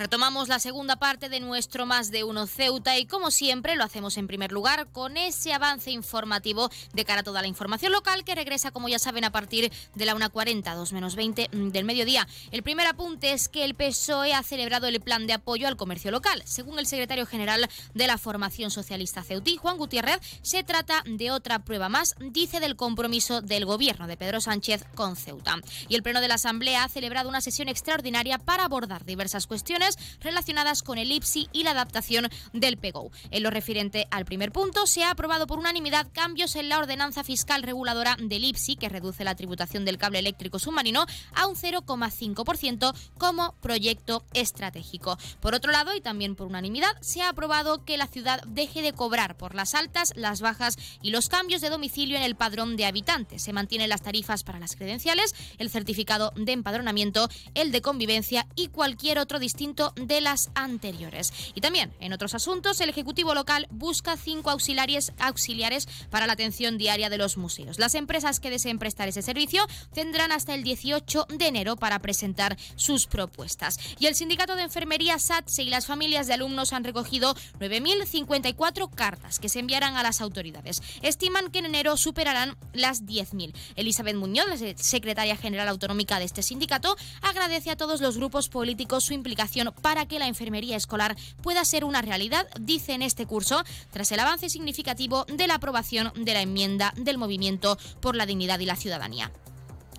Retomamos la segunda parte de nuestro Más de Uno Ceuta y como siempre lo hacemos en primer lugar con ese avance informativo de cara a toda la información local que regresa como ya saben a partir de la 1.40, 2 menos 20 mm, del mediodía. El primer apunte es que el PSOE ha celebrado el plan de apoyo al comercio local. Según el secretario general de la Formación Socialista Ceutí, Juan Gutiérrez, se trata de otra prueba más, dice, del compromiso del gobierno de Pedro Sánchez con Ceuta. Y el Pleno de la Asamblea ha celebrado una sesión extraordinaria para abordar diversas cuestiones relacionadas con el IPSI y la adaptación del PEGO. En lo referente al primer punto, se ha aprobado por unanimidad cambios en la ordenanza fiscal reguladora del IPSI, que reduce la tributación del cable eléctrico submarino a un 0,5% como proyecto estratégico. Por otro lado, y también por unanimidad, se ha aprobado que la ciudad deje de cobrar por las altas, las bajas y los cambios de domicilio en el padrón de habitantes. Se mantienen las tarifas para las credenciales, el certificado de empadronamiento, el de convivencia y cualquier otro distinto de las anteriores. Y también, en otros asuntos, el Ejecutivo local busca cinco auxiliares, auxiliares para la atención diaria de los museos. Las empresas que deseen prestar ese servicio tendrán hasta el 18 de enero para presentar sus propuestas. Y el Sindicato de Enfermería SATSE y las familias de alumnos han recogido 9.054 cartas que se enviarán a las autoridades. Estiman que en enero superarán las 10.000. Elizabeth Muñoz, secretaria general autonómica de este sindicato, agradece a todos los grupos políticos su implicación para que la enfermería escolar pueda ser una realidad, dice en este curso, tras el avance significativo de la aprobación de la enmienda del Movimiento por la Dignidad y la Ciudadanía.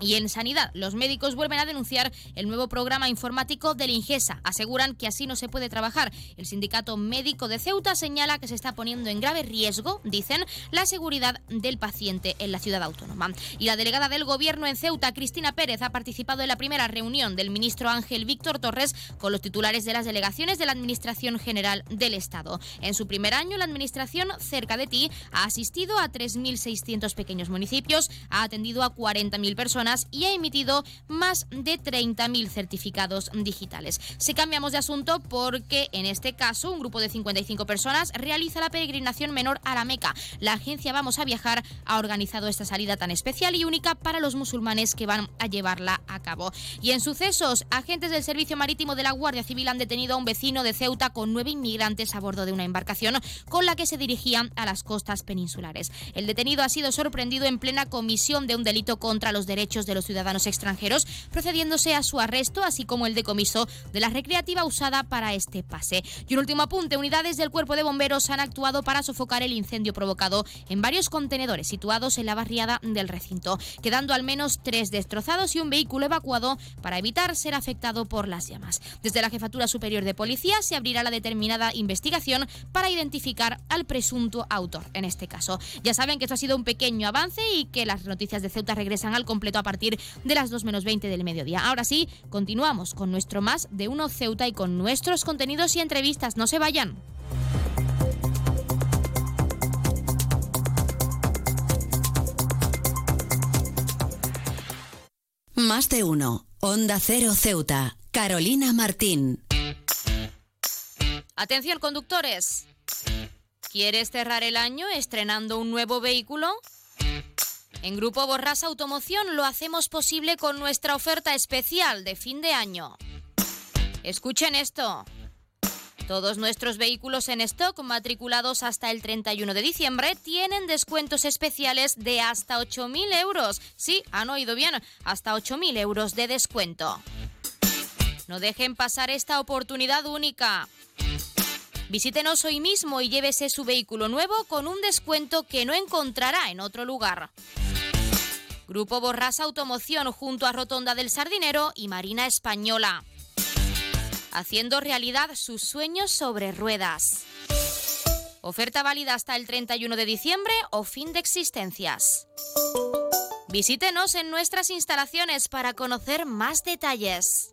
Y en sanidad, los médicos vuelven a denunciar el nuevo programa informático del Ingesa. Aseguran que así no se puede trabajar. El sindicato médico de Ceuta señala que se está poniendo en grave riesgo, dicen, la seguridad del paciente en la ciudad autónoma. Y la delegada del gobierno en Ceuta, Cristina Pérez, ha participado en la primera reunión del ministro Ángel Víctor Torres con los titulares de las delegaciones de la Administración General del Estado. En su primer año, la Administración cerca de ti ha asistido a 3.600 pequeños municipios, ha atendido a 40.000 personas y ha emitido más de 30.000 certificados digitales. Si cambiamos de asunto porque en este caso un grupo de 55 personas realiza la peregrinación menor a la Meca. La agencia Vamos a Viajar ha organizado esta salida tan especial y única para los musulmanes que van a llevarla a cabo. Y en sucesos, agentes del Servicio Marítimo de la Guardia Civil han detenido a un vecino de Ceuta con nueve inmigrantes a bordo de una embarcación con la que se dirigían a las costas peninsulares. El detenido ha sido sorprendido en plena comisión de un delito contra los derechos de los ciudadanos extranjeros, procediéndose a su arresto, así como el decomiso de la recreativa usada para este pase. Y un último apunte, unidades del Cuerpo de Bomberos han actuado para sofocar el incendio provocado en varios contenedores situados en la barriada del recinto, quedando al menos tres destrozados y un vehículo evacuado para evitar ser afectado por las llamas. Desde la Jefatura Superior de Policía se abrirá la determinada investigación para identificar al presunto autor en este caso. Ya saben que esto ha sido un pequeño avance y que las noticias de Ceuta regresan al completo a partir de las 2 menos 20 del mediodía. Ahora sí, continuamos con nuestro más de uno Ceuta y con nuestros contenidos y entrevistas. No se vayan. Más de uno. Onda Cero Ceuta. Carolina Martín. Atención conductores. ¿Quieres cerrar el año estrenando un nuevo vehículo? En Grupo Borras Automoción lo hacemos posible con nuestra oferta especial de fin de año. Escuchen esto. Todos nuestros vehículos en stock matriculados hasta el 31 de diciembre tienen descuentos especiales de hasta 8.000 euros. Sí, han oído bien, hasta 8.000 euros de descuento. No dejen pasar esta oportunidad única. Visítenos hoy mismo y llévese su vehículo nuevo con un descuento que no encontrará en otro lugar. Grupo Borras Automoción junto a Rotonda del Sardinero y Marina Española. Haciendo realidad sus sueños sobre ruedas. Oferta válida hasta el 31 de diciembre o fin de existencias. Visítenos en nuestras instalaciones para conocer más detalles.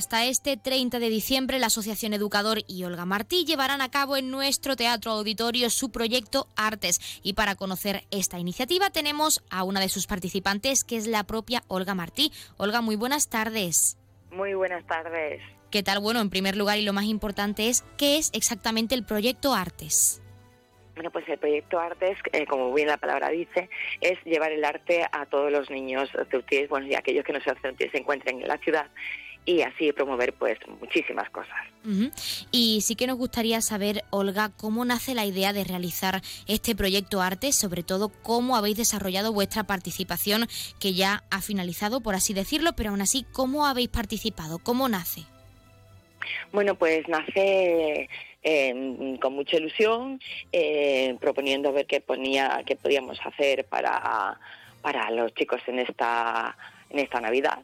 Hasta este 30 de diciembre, la Asociación Educador y Olga Martí llevarán a cabo en nuestro Teatro Auditorio su proyecto Artes. Y para conocer esta iniciativa tenemos a una de sus participantes, que es la propia Olga Martí. Olga, muy buenas tardes. Muy buenas tardes. ¿Qué tal? Bueno, en primer lugar y lo más importante es, ¿qué es exactamente el proyecto Artes? Bueno, pues el proyecto Artes, eh, como bien la palabra dice, es llevar el arte a todos los niños ceutíes, bueno, y aquellos que no sean ceutíes se encuentren en la ciudad y así promover pues muchísimas cosas. Y sí que nos gustaría saber, Olga, cómo nace la idea de realizar este proyecto Arte, sobre todo cómo habéis desarrollado vuestra participación, que ya ha finalizado, por así decirlo, pero aún así, ¿cómo habéis participado? ¿Cómo nace? Bueno, pues nace em, con mucha ilusión, eh, proponiendo ver qué ponía, qué podíamos hacer para, para los chicos en esta en esta Navidad.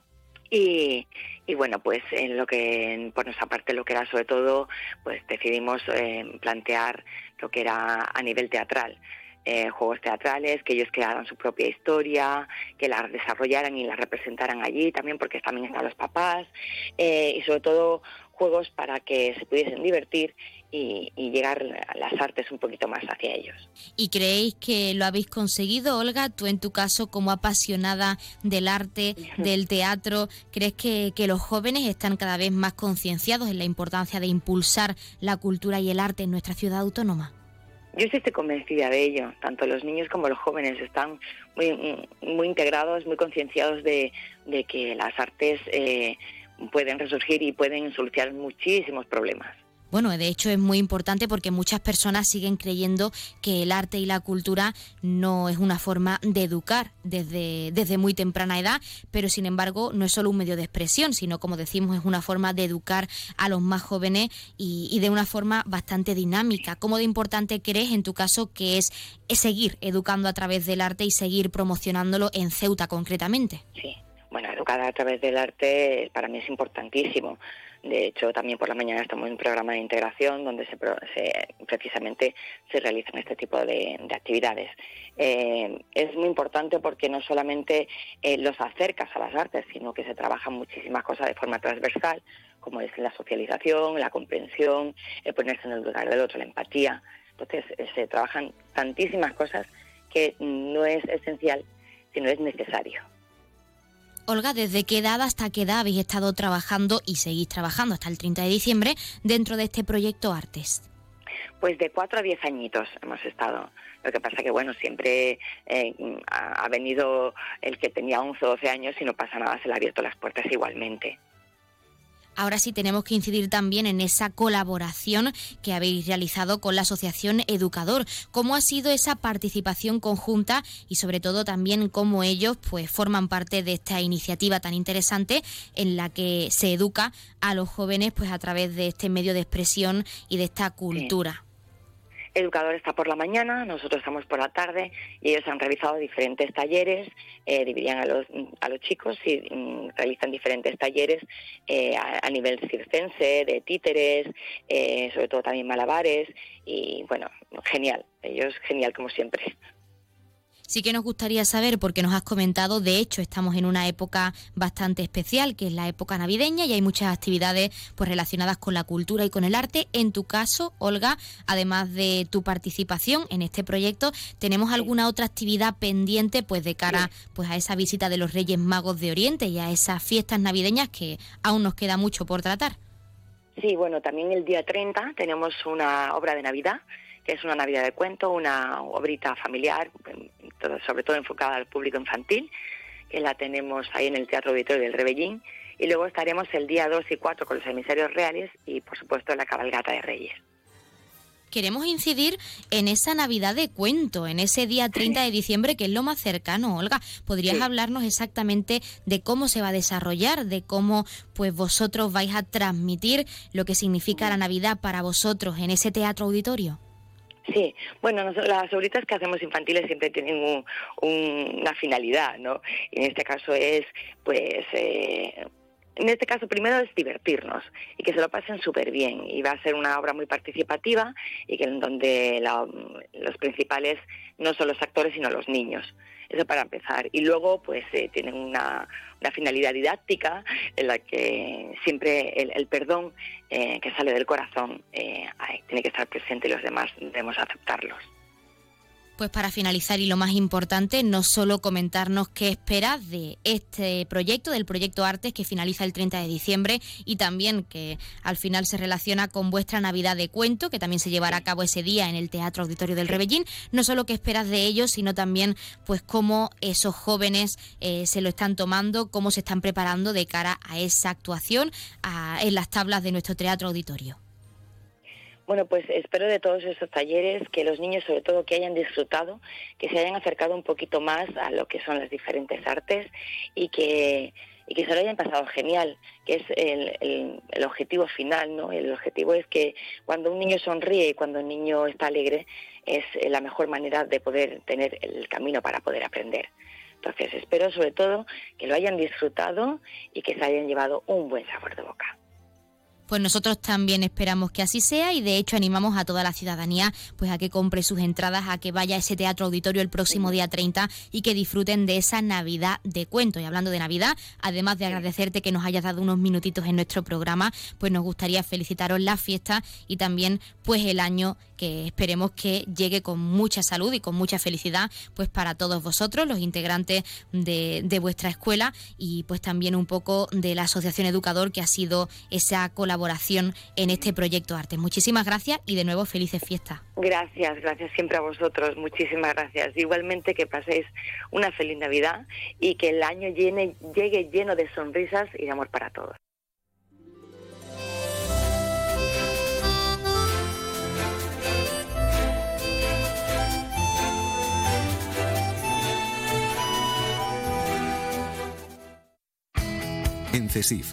Y, y bueno, pues en lo que, por nuestra parte, lo que era sobre todo, pues decidimos eh, plantear lo que era a nivel teatral. Eh, juegos teatrales, que ellos crearan su propia historia, que la desarrollaran y la representaran allí también, porque también están los papás, eh, y sobre todo juegos para que se pudiesen divertir y, llegar a las artes un poquito más hacia ellos. ¿Y creéis que lo habéis conseguido, Olga? Tú en tu caso, como apasionada del arte, del teatro, ¿crees que, que los jóvenes están cada vez más concienciados en la importancia de impulsar la cultura y el arte en nuestra ciudad autónoma? Yo sí estoy convencida de ello. Tanto los niños como los jóvenes están muy, muy integrados, muy concienciados de, de, que las artes eh, pueden resurgir y pueden solucionar muchísimos problemas. Bueno, de hecho es muy importante porque muchas personas siguen creyendo que el arte y la cultura no es una forma de educar desde, desde muy temprana edad, pero sin embargo no es solo un medio de expresión, sino como decimos es una forma de educar a los más jóvenes y, de una forma bastante dinámica. ¿Cómo de importante crees en tu caso que es, es seguir educando a través del arte y seguir promocionándolo en Ceuta concretamente? Sí, bueno, educar a través del arte para mí es importantísimo. De hecho, también por la mañana estamos en un programa de integración donde precisamente se realizan este tipo de, actividades. Eh, es muy importante porque no solamente eh, los acercas a las artes, sino que se trabajan muchísimas cosas de forma transversal, como es la socialización, la comprensión, el ponerse en el lugar del otro, la empatía. Entonces, eh, se trabajan tantísimas cosas que no es esencial, sino es necesario. Olga, ¿desde qué edad hasta qué edad habéis estado trabajando y seguís trabajando hasta el 30 de diciembre dentro de este proyecto Artes? Pues de cuatro a diez añitos hemos estado. Lo que pasa que, bueno, siempre eh, ha venido el que tenía 11 o 12 años y no pasa nada, se le ha abierto las puertas igualmente. Ahora sí tenemos que incidir también en esa colaboración que habéis realizado con la Asociación Educador. ¿Cómo ha sido esa participación conjunta y sobre todo también cómo ellos pues forman parte de esta iniciativa tan interesante en la que se educa a los jóvenes pues a través de este medio de expresión y de esta cultura? Educador está por la mañana, nosotros estamos por la tarde y ellos han realizado diferentes talleres, eh, dividían a los, a los chicos y mm, realizan diferentes talleres eh, a, nivel circense, de títeres, eh, sobre todo también malabares y bueno, genial, ellos genial como siempre. Sí que nos gustaría saber, porque nos has comentado, de hecho estamos en una época bastante especial, que es la época navideña, y hay muchas actividades pues, relacionadas con la cultura y con el arte. En tu caso, Olga, además de tu participación en este proyecto, ¿tenemos alguna otra actividad pendiente pues, de cara pues, a esa visita de los Reyes Magos de Oriente y a esas fiestas navideñas que aún nos queda mucho por tratar? Sí, bueno, también el día 30 tenemos una obra de Navidad que es una Navidad de cuento, una obrita familiar, sobre todo enfocada al público infantil, que la tenemos ahí en el Teatro Auditorio del Rebellín. Y luego estaremos el día 2 y 4 con los emisarios reales y, por supuesto, la cabalgata de Reyes. Queremos incidir en esa Navidad de cuento, en ese día 30 de diciembre, que es lo más cercano. Olga, ¿podrías hablarnos exactamente de cómo se va a desarrollar, de cómo pues vosotros vais a transmitir lo que significa la Navidad para vosotros en ese teatro auditorio? Sí, bueno, las obritas que hacemos infantiles siempre tienen una finalidad, ¿no? Y en este caso es, pues, eh, en este caso primero es divertirnos y que se lo pasen súper bien. Y va a ser una obra muy participativa y que en donde los principales no son los actores sino los niños. Eso para empezar. Y luego, pues, eh, tienen una, finalidad didáctica en la que siempre el, perdón eh, que sale del corazón eh, tiene que estar presente y los demás debemos aceptarlos. Pues para finalizar y lo más importante, no solo comentarnos qué esperas de este proyecto, del proyecto Artes que finaliza el 30 de diciembre y también que al final se relaciona con vuestra Navidad de cuento, que también se llevará a cabo ese día en el Teatro Auditorio del Rebellín. No solo qué esperas de ellos, sino también pues cómo esos jóvenes eh, se lo están tomando, cómo se están preparando de cara a esa actuación en las tablas de nuestro Teatro Auditorio. Bueno, pues espero de todos estos talleres que los niños, sobre todo, que hayan disfrutado, que se hayan acercado un poquito más a lo que son las diferentes artes y que, y que se lo hayan pasado genial, que es el, el, objetivo final, ¿no? El objetivo es que cuando un niño sonríe y cuando un niño está alegre, es la mejor manera de poder tener el camino para poder aprender. Entonces, espero sobre todo que lo hayan disfrutado y que se hayan llevado un buen sabor de boca. Pues nosotros también esperamos que así sea y de hecho animamos a toda la ciudadanía pues a que compre sus entradas, a que vaya a ese teatro auditorio el próximo día 30 y que disfruten de esa Navidad de cuento. Y hablando de Navidad, además de agradecerte que nos hayas dado unos minutitos en nuestro programa, pues nos gustaría felicitaros la fiesta y también pues el año que esperemos que llegue con mucha salud y con mucha felicidad pues para todos vosotros, los integrantes de, de vuestra escuela y pues también un poco de la Asociación Educador que ha sido esa colaboración en este proyecto Arte. Muchísimas gracias y de nuevo felices fiestas. Gracias, gracias siempre a vosotros, muchísimas gracias. Igualmente que paséis una feliz Navidad y que el año llene, llegue lleno de sonrisas y de amor para todos. En CESIF,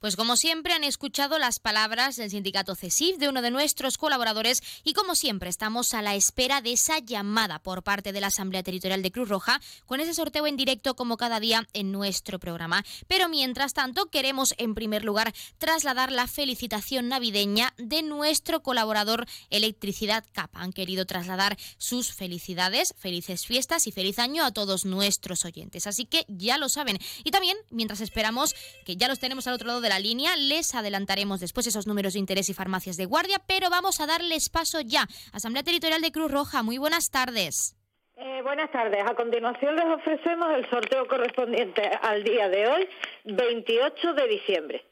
Pues como siempre han escuchado las palabras del sindicato CESIF de uno de nuestros colaboradores y como siempre estamos a la espera de esa llamada por parte de la Asamblea Territorial de Cruz Roja con ese sorteo en directo como cada día en nuestro programa. Pero mientras tanto queremos en primer lugar trasladar la felicitación navideña de nuestro colaborador Electricidad CAP. Han querido trasladar sus felicidades, felices fiestas y feliz año a todos nuestros oyentes. Así que ya lo saben. Y también mientras esperamos que ya los tenemos al otro lado de la línea. Les adelantaremos después esos números de interés y farmacias de guardia, pero vamos a darles paso ya. Asamblea Territorial de Cruz Roja, muy buenas tardes. Eh, buenas tardes. A continuación les ofrecemos el sorteo correspondiente al día de hoy, 28 de diciembre.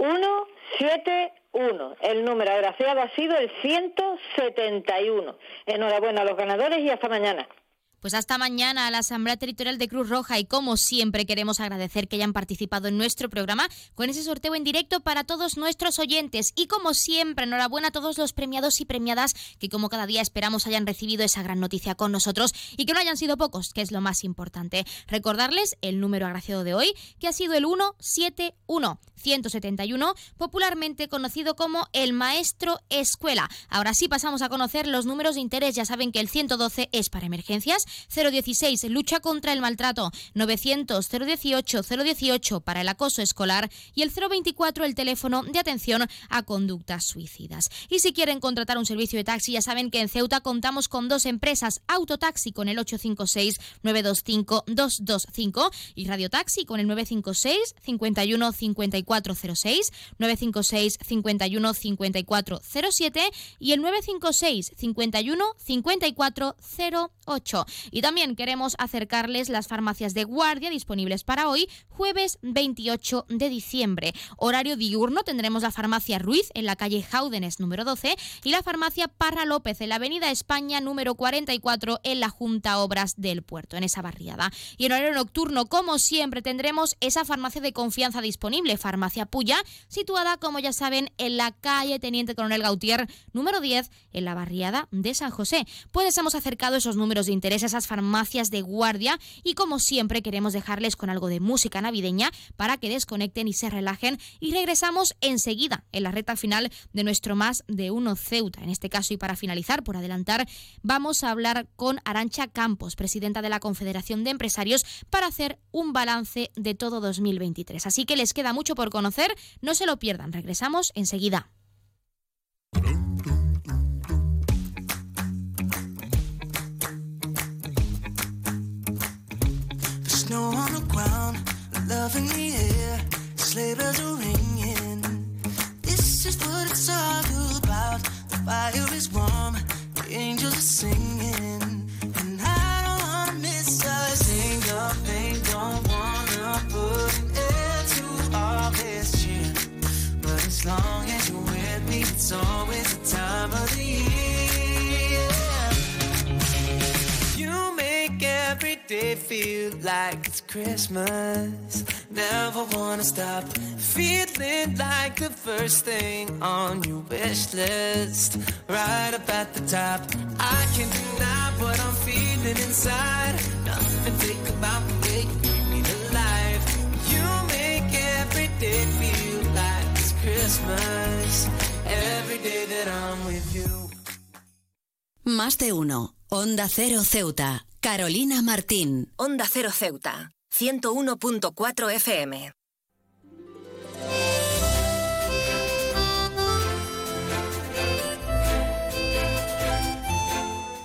Uno, siete, uno. El agraciado ha sido el 171. Enhorabuena a los ganadores y hasta mañana. Pues hasta mañana a la Asamblea Territorial de Cruz Roja y como siempre queremos agradecer que hayan participado en nuestro programa con ese sorteo en directo para todos nuestros oyentes y como siempre enhorabuena a todos los premiados y premiadas que como cada día esperamos hayan recibido esa gran noticia con nosotros y que no hayan sido pocos, que es lo más importante. Recordarles el número agraciado de hoy que ha sido el 171 171, popularmente conocido como el Maestro Escuela. Ahora sí pasamos a conocer los números de interés. Ya saben que el 112 es para emergencias, 016 lucha contra el maltrato, 900 018 018 para el acoso escolar y el 024 el teléfono de atención a conductas suicidas. Y si quieren contratar un servicio de taxi, ya saben que en Ceuta contamos con dos empresas, Autotaxi con el 856 925 225 y Radio Taxi con el 956 51 54 5406, 956 51 54 07 y el 956 51 54 08. Y también queremos acercarles las farmacias de guardia disponibles para hoy, jueves 28 de diciembre. Horario diurno tendremos la farmacia Ruiz en la calle Jaúdenes número 12 y la farmacia Parra López en la avenida España número 44 en la Junta Obras del Puerto, en esa barriada. Y en horario nocturno, como siempre, tendremos esa farmacia de confianza disponible, Farmacia Puya, situada, como ya saben, en la calle Teniente Coronel Gautier, número 10, en la barriada de San José. Pues hemos acercado esos números de interés a esas farmacias de guardia y, como siempre, queremos dejarles con algo de música navideña para que desconecten y se relajen. Y regresamos enseguida, en la recta final de nuestro Más de Uno Ceuta. En este caso, y para finalizar, por adelantar, vamos a hablar con Arancha Campos, presidenta de la Confederación de Empresarios, para hacer un balance de todo 2023. Así que les queda mucho por conocer, no se lo pierdan, regresamos enseguida. Snow on the ground, love in the air, sleigh bells are ringing. This is what it's all about. The fire is warm, the angels are singing, and I don't wanna miss a single thing. Don't wanna put an end to all this cheer, but as long as you're with me, it's always the time of the year. Day feel like it's Christmas. Never wanna stop feeling like the first thing on your wish list. Right up at the top. I can't deny what I'm feeling inside. Nothing fake about the way you me life. You make every day feel like it's Christmas. Every day that I'm with you. Más de uno. Onda Cero Ceuta. Carolina Martín. Onda Cero Ceuta, 101.4 FM.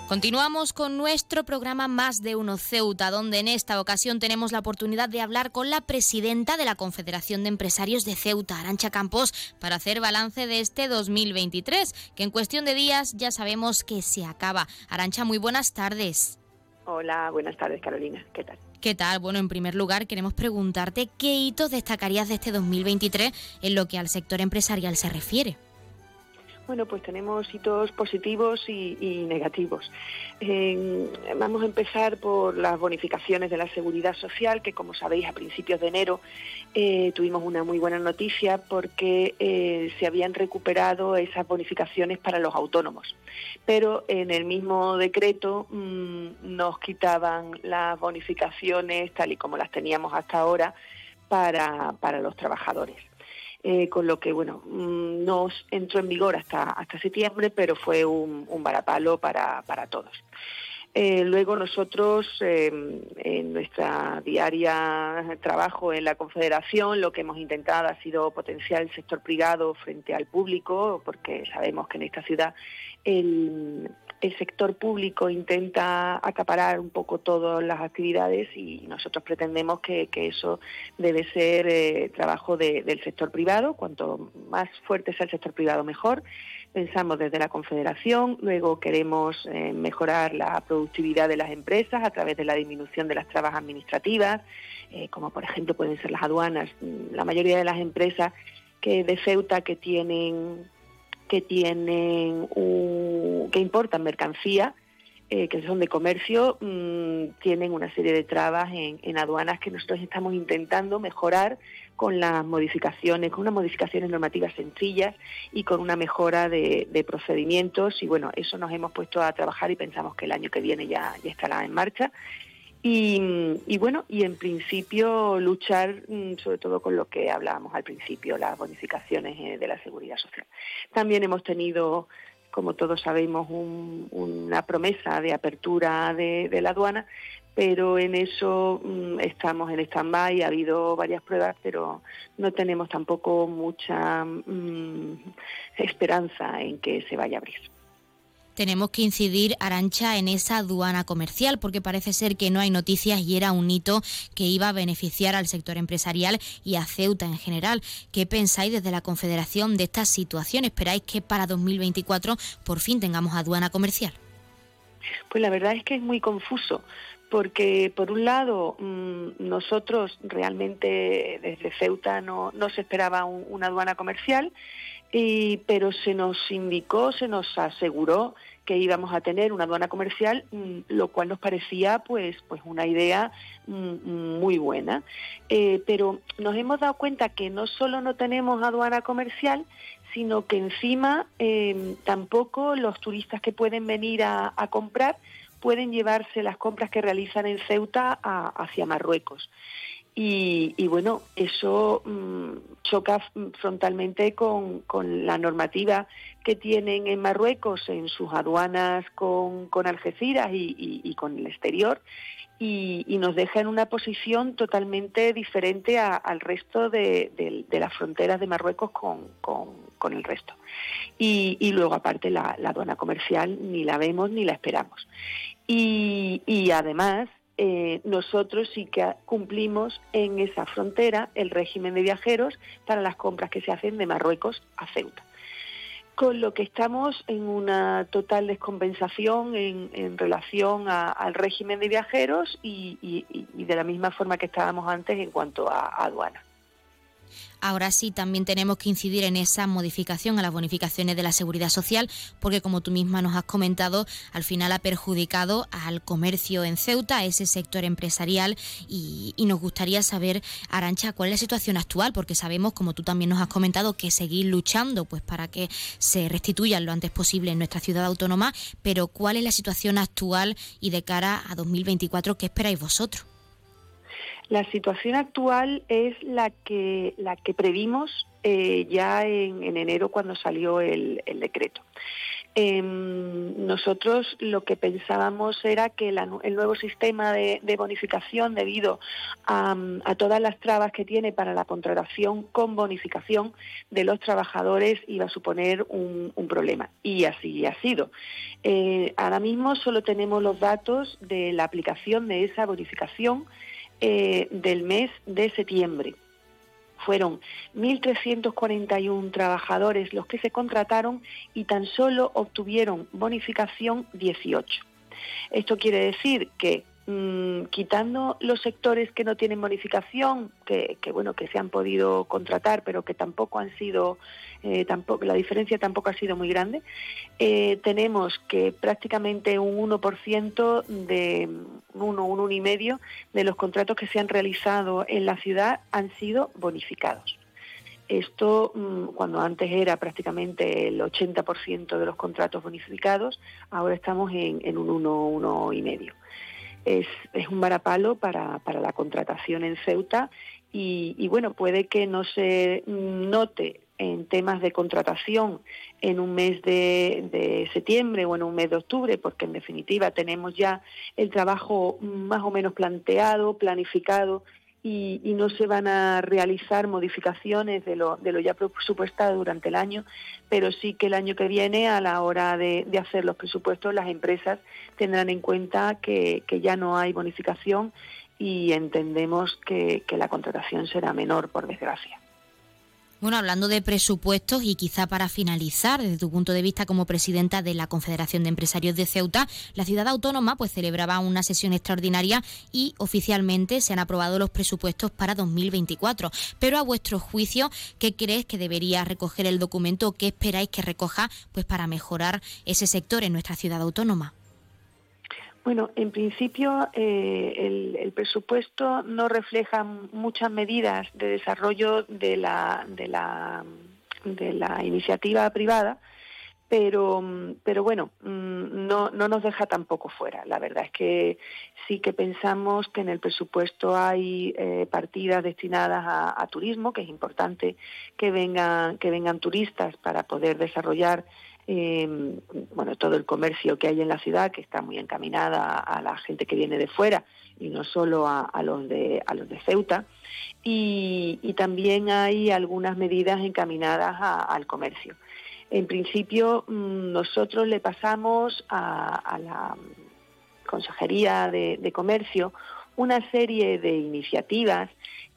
Continuamos con nuestro programa Más de Uno Ceuta, donde en esta ocasión tenemos la oportunidad de hablar con la presidenta de la Confederación de Empresarios de Ceuta, Arancha Campos, para hacer balance de este 2023, que en cuestión de días ya sabemos que se acaba. Arancha, muy buenas tardes. Hola, buenas tardes Carolina, ¿qué tal? ¿Qué tal? Bueno, en primer lugar queremos preguntarte qué hitos destacarías de este 2023 en lo que al sector empresarial se refiere. Bueno, pues tenemos hitos positivos y, negativos. Vamos a empezar por las bonificaciones de la seguridad social, que como sabéis a principios de enero eh, tuvimos una muy buena noticia porque eh, se habían recuperado esas bonificaciones para los autónomos. Pero en el mismo decreto mmm, nos quitaban las bonificaciones tal y como las teníamos hasta ahora para, para los trabajadores. Eh, con lo que, bueno, mm, no entró en vigor hasta, hasta septiembre, pero fue un, un varapalo para, para todos. Eh, luego nosotros, eh, en nuestra diaria trabajo en la Confederación, lo que hemos intentado ha sido potenciar el sector privado frente al público, porque sabemos que en esta ciudad el, el sector público intenta acaparar un poco todas las actividades y nosotros pretendemos que, eso debe ser eh, trabajo de, del sector privado. Cuanto más fuerte sea el sector privado, mejor. Pensamos desde la Confederación, luego queremos eh, mejorar la productividad de las empresas a través de la disminución de las trabas administrativas, eh, como por ejemplo pueden ser las aduanas. La mayoría de las empresas que de Ceuta que tienen que tienen un, que importan mercancía eh, que son de comercio mmm, tienen una serie de trabas en, aduanas que nosotros estamos intentando mejorar con las modificaciones, con unas modificaciones normativas sencillas y con una mejora de, procedimientos y bueno, eso nos hemos puesto a trabajar y pensamos que el año que viene ya estará en marcha. Y, y, bueno, y en principio luchar mm, sobre todo con lo que hablábamos al principio, las bonificaciones eh, de la seguridad social. También hemos tenido, como todos sabemos, un, una promesa de apertura de, la aduana, pero en eso mm, estamos en stand-by, ha habido varias pruebas, pero no tenemos tampoco mucha mm, esperanza en que se vaya a abrir tenemos que incidir, Arancha, en esa aduana comercial, porque parece ser que no hay noticias y era un hito que iba a beneficiar al sector empresarial y a Ceuta en general. ¿Qué pensáis desde la Confederación de esta situación? ¿Esperáis que para 2024 por fin tengamos aduana comercial? Pues la verdad es que es muy confuso, porque por un lado mmm, nosotros realmente desde Ceuta no, no se esperaba un, una aduana comercial, y, pero se nos indicó, se nos aseguró que íbamos a tener una aduana comercial, lo cual nos parecía pues, pues una idea muy buena. Eh, pero nos hemos dado cuenta que no solo no tenemos aduana comercial, sino que encima eh, tampoco los turistas que pueden venir a, comprar pueden llevarse las compras que realizan en Ceuta hacia Marruecos. Y, y, bueno, eso mmm, choca frontalmente con, con, la normativa que tienen en Marruecos en sus aduanas con, con Algeciras y, y, y, con el exterior y, nos deja en una posición totalmente diferente a, al resto de, de, las fronteras de Marruecos con, con, el resto. Y, luego aparte la, la, aduana comercial ni la vemos ni la esperamos. y además eh, nosotros sí que cumplimos en esa frontera el régimen de viajeros para las compras que se hacen de Marruecos a Ceuta. Con lo que estamos en una total descompensación en, relación al régimen de viajeros y, de la misma forma que estábamos antes en cuanto a aduana. Ahora sí, también tenemos que incidir en esa modificación a las bonificaciones de la seguridad social, porque como tú misma nos has comentado, al final ha perjudicado al comercio en Ceuta, a ese sector empresarial, y, nos gustaría saber, Arancha, cuál es la situación actual, porque sabemos, como tú también nos has comentado, que seguir luchando pues para que se restituyan lo antes posible en nuestra ciudad autónoma, pero cuál es la situación actual y de cara a 2024, ¿qué esperáis vosotros? La situación actual es la que, la que previmos eh, ya en, enero cuando salió el, decreto. Em, nosotros lo que pensábamos era que el nuevo sistema de, bonificación, debido a, todas las trabas que tiene para la contratación con bonificación de los trabajadores, iba a suponer un, problema. Y así ha sido. Eh, ahora mismo solo tenemos los datos de la aplicación de esa bonificación eh, del mes de septiembre. Fueron 1.341 trabajadores los que se contrataron y tan solo obtuvieron bonificación 18. Esto quiere decir que Mm, quitando los sectores que no tienen bonificación, que, bueno que se han podido contratar, pero que tampoco han sido, eh, tampoco la diferencia tampoco ha sido muy grande, eh, tenemos que prácticamente un 1% de uno, un uno y medio de los contratos que se han realizado en la ciudad han sido bonificados. Esto, mm, cuando antes era prácticamente el 80% de los contratos bonificados, ahora estamos en, en un 1, uno y medio es, es un varapalo para, para la contratación en Ceuta y, bueno, puede que no se note en temas de contratación en un mes de, de, septiembre o en un mes de octubre, porque en definitiva tenemos ya el trabajo más o menos planteado, planificado y, no se van a realizar modificaciones de lo, de lo ya presupuestado durante el año, pero sí que el año que viene, a la hora de, hacer los presupuestos, las empresas tendrán en cuenta que, que ya no hay bonificación y entendemos que la contratación será menor, por desgracia. Bueno, hablando de presupuestos y quizá para finalizar, desde tu punto de vista como presidenta de la Confederación de Empresarios de Ceuta, la ciudad autónoma pues celebraba una sesión extraordinaria y oficialmente se han aprobado los presupuestos para 2024. Pero a vuestro juicio, ¿qué crees que debería recoger el documento? ¿Qué esperáis que recoja pues para mejorar ese sector en nuestra ciudad autónoma? Bueno, en principio eh, el, presupuesto no refleja muchas medidas de desarrollo de la, de la, de la iniciativa privada, pero, pero bueno, mm, no, no nos deja tampoco fuera. La verdad es que sí que pensamos que en el presupuesto hay eh, partidas destinadas a, a, turismo, que es importante que vengan, que vengan turistas para poder desarrollar eh, bueno, todo el comercio que hay en la ciudad, que está muy encaminada a la gente que viene de fuera y no solo a, los, de, a los de Ceuta. Y, también hay algunas medidas encaminadas al comercio. En principio, mm, nosotros le pasamos a, la Consejería de, Comercio una serie de iniciativas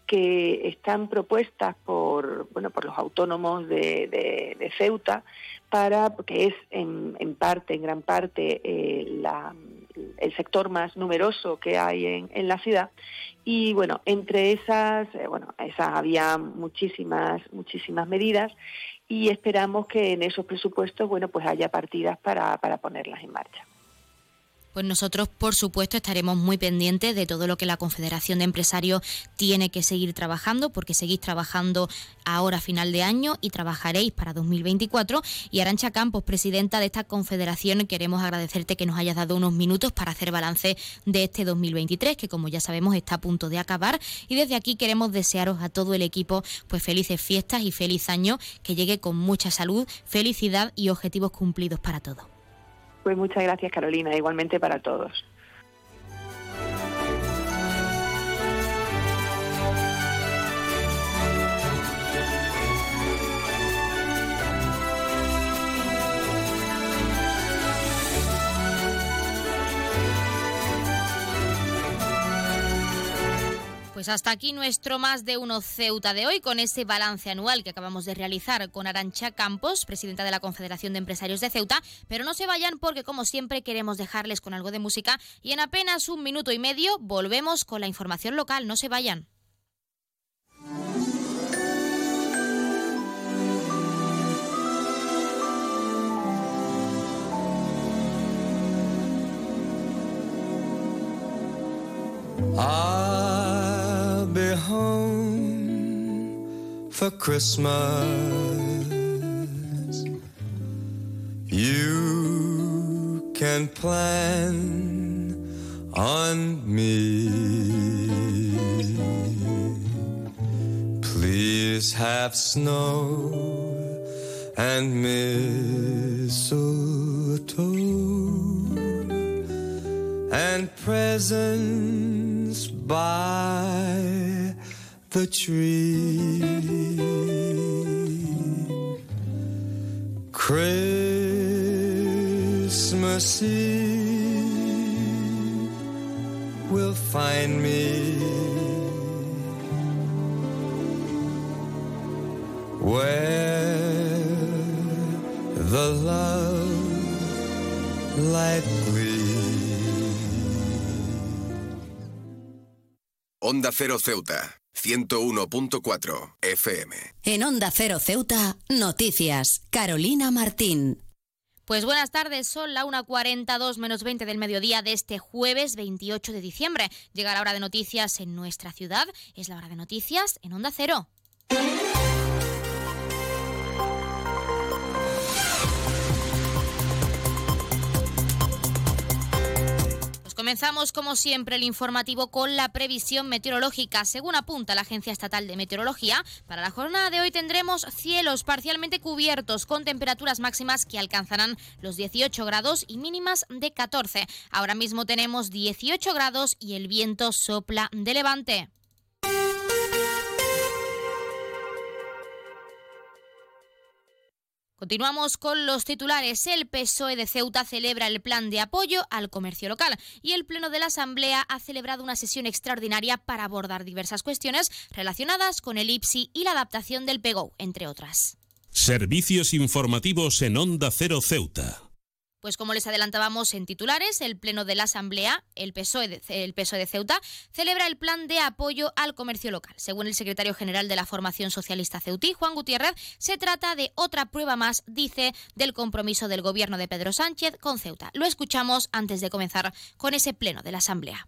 que están propuestas por bueno por los autónomos de, Ceuta para que es en, parte en gran parte eh, el sector más numeroso que hay en, en la ciudad. Y bueno entre esas eh, bueno esas había muchísimas muchísimas medidas y esperamos que en esos presupuestos bueno pues haya partidas para, para ponerlas en marcha pues nosotros, por supuesto, estaremos muy pendientes de todo lo que la Confederación de Empresarios tiene que seguir trabajando, porque seguís trabajando ahora a final de año y trabajaréis para 2024. Y Arancha Campos, presidenta de esta confederación, queremos agradecerte que nos hayas dado unos minutos para hacer balance de este 2023, que como ya sabemos está a punto de acabar. Y desde aquí queremos desearos a todo el equipo pues felices fiestas y feliz año, que llegue con mucha salud, felicidad y objetivos cumplidos para todos. Pues muchas gracias Carolina, igualmente para todos. Pues hasta aquí nuestro más de uno Ceuta de hoy con ese balance anual que acabamos de realizar con Arancha Campos, presidenta de la Confederación de Empresarios de Ceuta. Pero no se vayan porque como siempre queremos dejarles con algo de música y en apenas un minuto y medio volvemos con la información local. No se vayan. Be home for Christmas. You can plan on me. Please have snow and mistletoe and presents by the tree. Christmas Eve will find me where the love light gleams. Onda Cero Ceuta, 101.4 FM. En Onda Cero Ceuta, noticias. Carolina Martín. Pues buenas tardes, son la 1.42 menos 20 del mediodía de este jueves 28 de diciembre. Llega la hora de noticias en nuestra ciudad, es la hora de noticias en Onda Cero. Comenzamos, como siempre, el informativo con la previsión meteorológica. Según apunta la Agencia Estatal de Meteorología, para la jornada de hoy tendremos cielos parcialmente cubiertos con temperaturas máximas que alcanzarán los 18 grados y mínimas de 14. Ahora mismo tenemos 18 grados y el viento sopla de levante. Continuamos con los titulares. El PSOE de Ceuta celebra el plan de apoyo al comercio local y el Pleno de la Asamblea ha celebrado una sesión extraordinaria para abordar diversas cuestiones relacionadas con el IPSI y la adaptación del PEGO, entre otras. Servicios informativos en Onda Cero Ceuta. Pues como les adelantábamos en titulares, el Pleno de la Asamblea, el PSOE, de, PSOE de Ceuta, celebra el plan de apoyo al comercio local. Según el secretario general de la Formación Socialista Ceutí, Juan Gutiérrez, se trata de otra prueba más, dice, del compromiso del gobierno de Pedro Sánchez con Ceuta. Lo escuchamos antes de comenzar con ese Pleno de la Asamblea.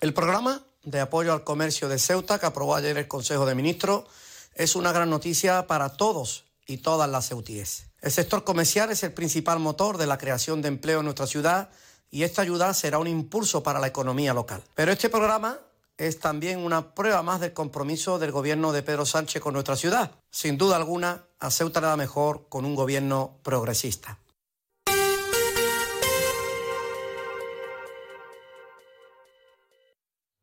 El programa de apoyo al comercio de Ceuta que aprobó ayer el Consejo de Ministros es una gran noticia para todos y todas las ceutíes. El sector comercial es el principal motor de la creación de empleo en nuestra ciudad y esta ayuda será un impulso para la economía local. Pero este programa es también una prueba más del compromiso del gobierno de Pedro Sánchez con nuestra ciudad. Sin duda alguna, a Ceuta le da mejor con un gobierno progresista.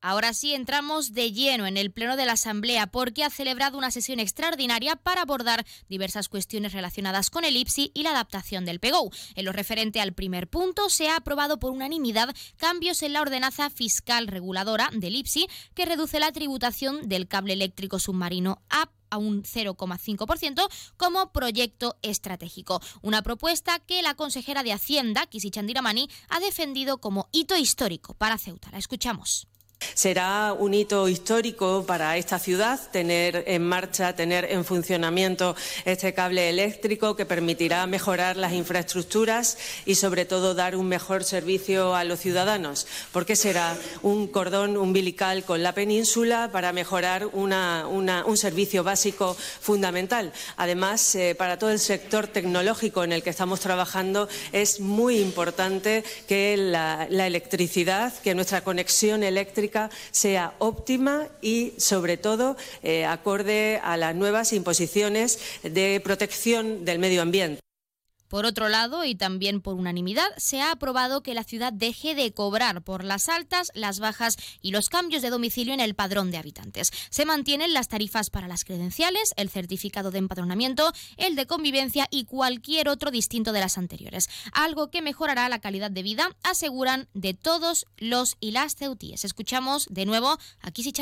Ahora sí entramos de lleno en el Pleno de la Asamblea porque ha celebrado una sesión extraordinaria para abordar diversas cuestiones relacionadas con el IPSI y la adaptación del PEGO. En lo referente al primer punto, se ha aprobado por unanimidad cambios en la ordenanza fiscal reguladora del IPSI que reduce la tributación del cable eléctrico submarino a a un 0,5% como proyecto estratégico. Una propuesta que la consejera de Hacienda, Kisi Chandiramani, ha defendido como hito histórico para Ceuta. La escuchamos. Será un hito histórico para esta ciudad tener en marcha, tener en funcionamiento este cable eléctrico que permitirá mejorar las infraestructuras y, sobre todo, dar un mejor servicio a los ciudadanos, porque será un cordón umbilical con la península para mejorar un servicio básico fundamental. Además, eh, para todo el sector tecnológico en el que estamos trabajando, es muy importante que la electricidad, que nuestra conexión eléctrica sea óptima y, sobre todo, eh, acorde a las nuevas imposiciones de protección del medio ambiente. Por otro lado, y también por unanimidad, se ha aprobado que la ciudad deje de cobrar por las altas, las bajas y los cambios de domicilio en el padrón de habitantes. Se mantienen las tarifas para las credenciales, el certificado de empadronamiento, el de convivencia y cualquier otro distinto de las anteriores, algo que mejorará la calidad de vida, aseguran de todos los y las ceutíes. Escuchamos de nuevo a Kisi.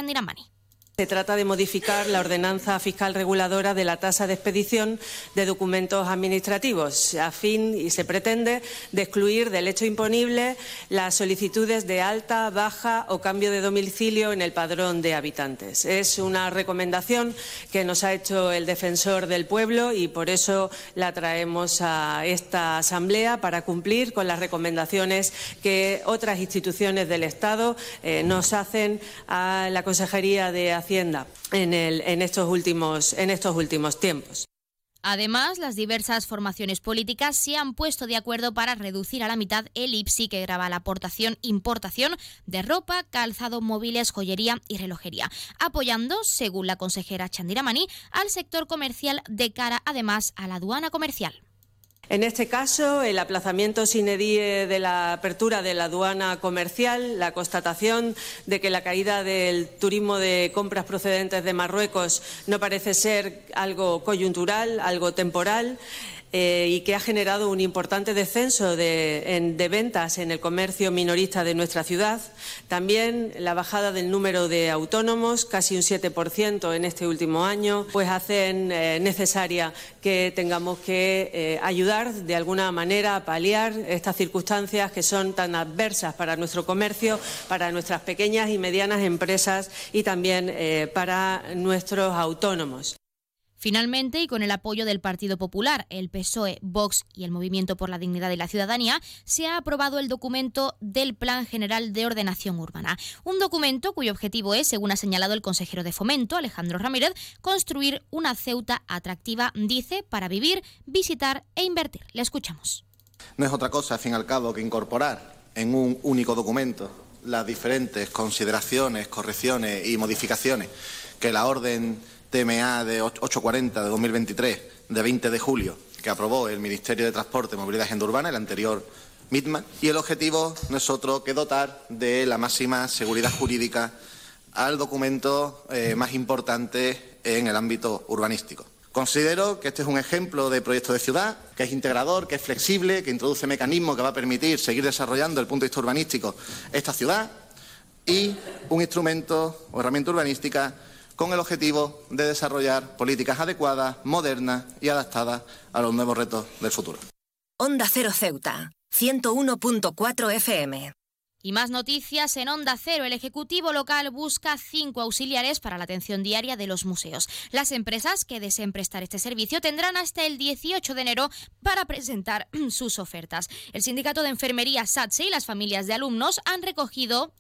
Se trata de modificar la ordenanza fiscal reguladora de la tasa de expedición de documentos administrativos, a fin y se pretende de excluir del hecho imponible las solicitudes de alta, baja o cambio de domicilio en el padrón de habitantes. Es una recomendación que nos ha hecho el defensor del pueblo y por eso la traemos a esta Asamblea para cumplir con las recomendaciones que otras instituciones del Estado eh, nos hacen a la Consejería de Hacienda en, estos, últimos, tiempos. Además, las diversas formaciones políticas se han puesto de acuerdo para reducir a la mitad el IPSI que graba la aportación importación de ropa, calzado, móviles, joyería y relojería, apoyando, según la consejera Chandira Mani, al sector comercial de cara además a la aduana comercial. En este caso, el aplazamiento sine die de la apertura de la aduana comercial, la constatación de que la caída del turismo de compras procedentes de Marruecos no parece ser algo coyuntural, algo temporal, eh, y que ha generado un importante descenso de, ventas en el comercio minorista de nuestra ciudad. También la bajada del número de autónomos, casi un 7% en este último año, pues hacen eh, necesaria que tengamos que eh, ayudar de alguna manera a paliar estas circunstancias que son tan adversas para nuestro comercio, para nuestras pequeñas y medianas empresas y también para nuestros autónomos. Finalmente, y con el apoyo del Partido Popular, el PSOE, Vox y el Movimiento por la Dignidad de la Ciudadanía, se ha aprobado el documento del Plan General de Ordenación Urbana. Un documento cuyo objetivo es, según ha señalado el consejero de Fomento, Alejandro Ramírez, construir una Ceuta atractiva, dice, para vivir, visitar e invertir. Le escuchamos. No es otra cosa, al fin y al cabo, que incorporar en un único documento las diferentes consideraciones, correcciones y modificaciones que la orden TMA de 840 de 2023, de 20 de julio, que aprobó el Ministerio de Transporte, Movilidad y Agenda Urbana, el anterior MITMA, y el objetivo no es otro que dotar de la máxima seguridad jurídica al documento eh, más importante en el ámbito urbanístico. Considero que este es un ejemplo de proyecto de ciudad, que es integrador, que es flexible, que introduce mecanismos que va a permitir seguir desarrollando el punto de vista urbanístico esta ciudad y un instrumento o herramienta urbanística con el objetivo de desarrollar políticas adecuadas, modernas y adaptadas a los nuevos retos del futuro. Onda Cero Ceuta, 101.4 FM. Y más noticias en Onda Cero. El Ejecutivo local busca cinco auxiliares para la atención diaria de los museos. Las empresas que deseen prestar este servicio tendrán hasta el 18 de enero para presentar sus ofertas. El Sindicato de Enfermería SATSE y las familias de alumnos han recogido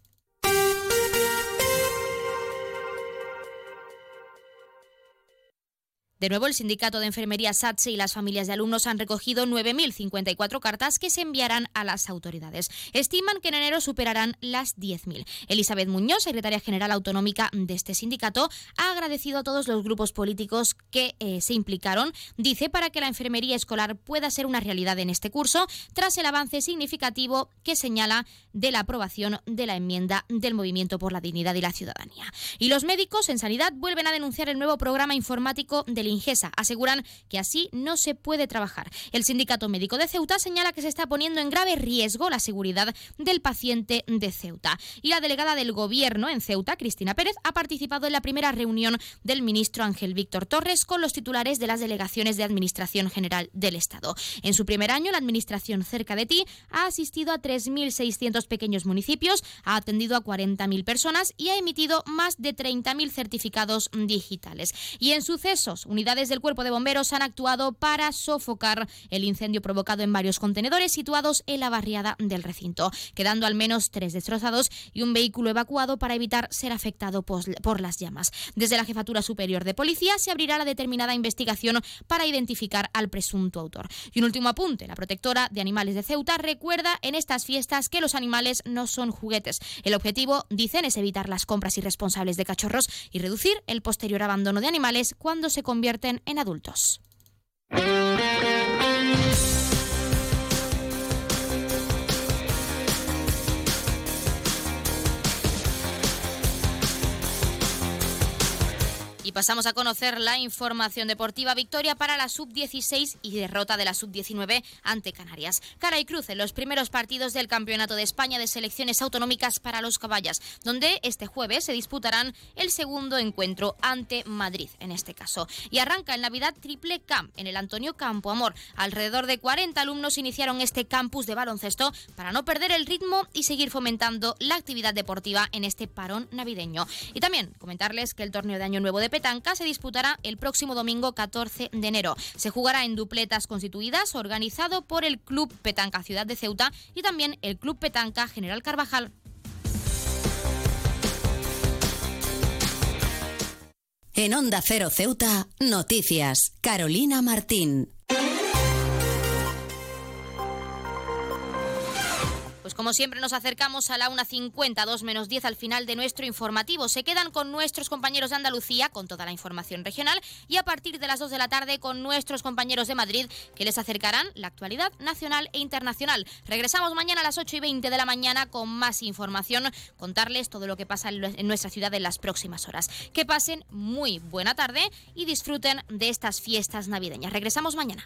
De nuevo, el Sindicato de Enfermería SATSE y las familias de alumnos han recogido 9.054 cartas que se enviarán a las autoridades. Estiman que en enero superarán las 10.000. Elizabeth Muñoz, secretaria general autonómica de este sindicato, ha agradecido a todos los grupos políticos que eh, se implicaron, dice, para que la enfermería escolar pueda ser una realidad en este curso, tras el avance significativo que señala de la aprobación de la enmienda del Movimiento por la Dignidad y la Ciudadanía. Y los médicos en sanidad vuelven a denunciar el nuevo programa informático del Ingesa. Aseguran que así no se puede trabajar. El Sindicato Médico de Ceuta señala que se está poniendo en grave riesgo la seguridad del paciente de Ceuta. Y la delegada del Gobierno en Ceuta, Cristina Pérez, ha participado en la primera reunión del ministro Ángel Víctor Torres con los titulares de las delegaciones de Administración General del Estado. En su primer año, la Administración cerca de ti ha asistido a 3.600 pequeños municipios, ha atendido a 40.000 personas y ha emitido más de 30.000 certificados digitales. Y en sucesos, unidades del Cuerpo de Bomberos han actuado para sofocar el incendio provocado en varios contenedores situados en la barriada del recinto, quedando al menos tres destrozados y un vehículo evacuado para evitar ser afectado por las llamas. Desde la Jefatura Superior de Policía se abrirá la determinada investigación para identificar al presunto autor. Y un último apunte, la protectora de animales de Ceuta recuerda en estas fiestas que los animales no son juguetes. El objetivo, dicen, es evitar las compras irresponsables de cachorros y reducir el posterior abandono de animales cuando se convierten en adultos. Pasamos a conocer la información deportiva. Victoria para la sub-16 y derrota de la sub-19 ante Canarias. Cara y cruz los primeros partidos del Campeonato de España de Selecciones Autonómicas para los Caballas, donde este jueves se disputarán el segundo encuentro ante Madrid, en este caso. Y arranca el Navidad Triple Camp en el Antonio Campo Amor. Alrededor de 40 alumnos iniciaron este campus de baloncesto para no perder el ritmo y seguir fomentando la actividad deportiva en este parón navideño. Y también comentarles que el torneo de Año Nuevo de Petanca se disputará el próximo domingo 14 de enero. Se jugará en dupletas constituidas, organizado por el Club Petanca Ciudad de Ceuta y también el Club Petanca General Carvajal. En Onda Cero Ceuta, noticias. Carolina Martín. Como siempre nos acercamos a la 1.50, 2 menos 10 al final de nuestro informativo. Se quedan con nuestros compañeros de Andalucía con toda la información regional y a partir de las 2 de la tarde con nuestros compañeros de Madrid que les acercarán la actualidad nacional e internacional. Regresamos mañana a las 8 y 20 de la mañana con más información, contarles todo lo que pasa en nuestra ciudad en las próximas horas. Que pasen muy buena tarde y disfruten de estas fiestas navideñas. Regresamos mañana.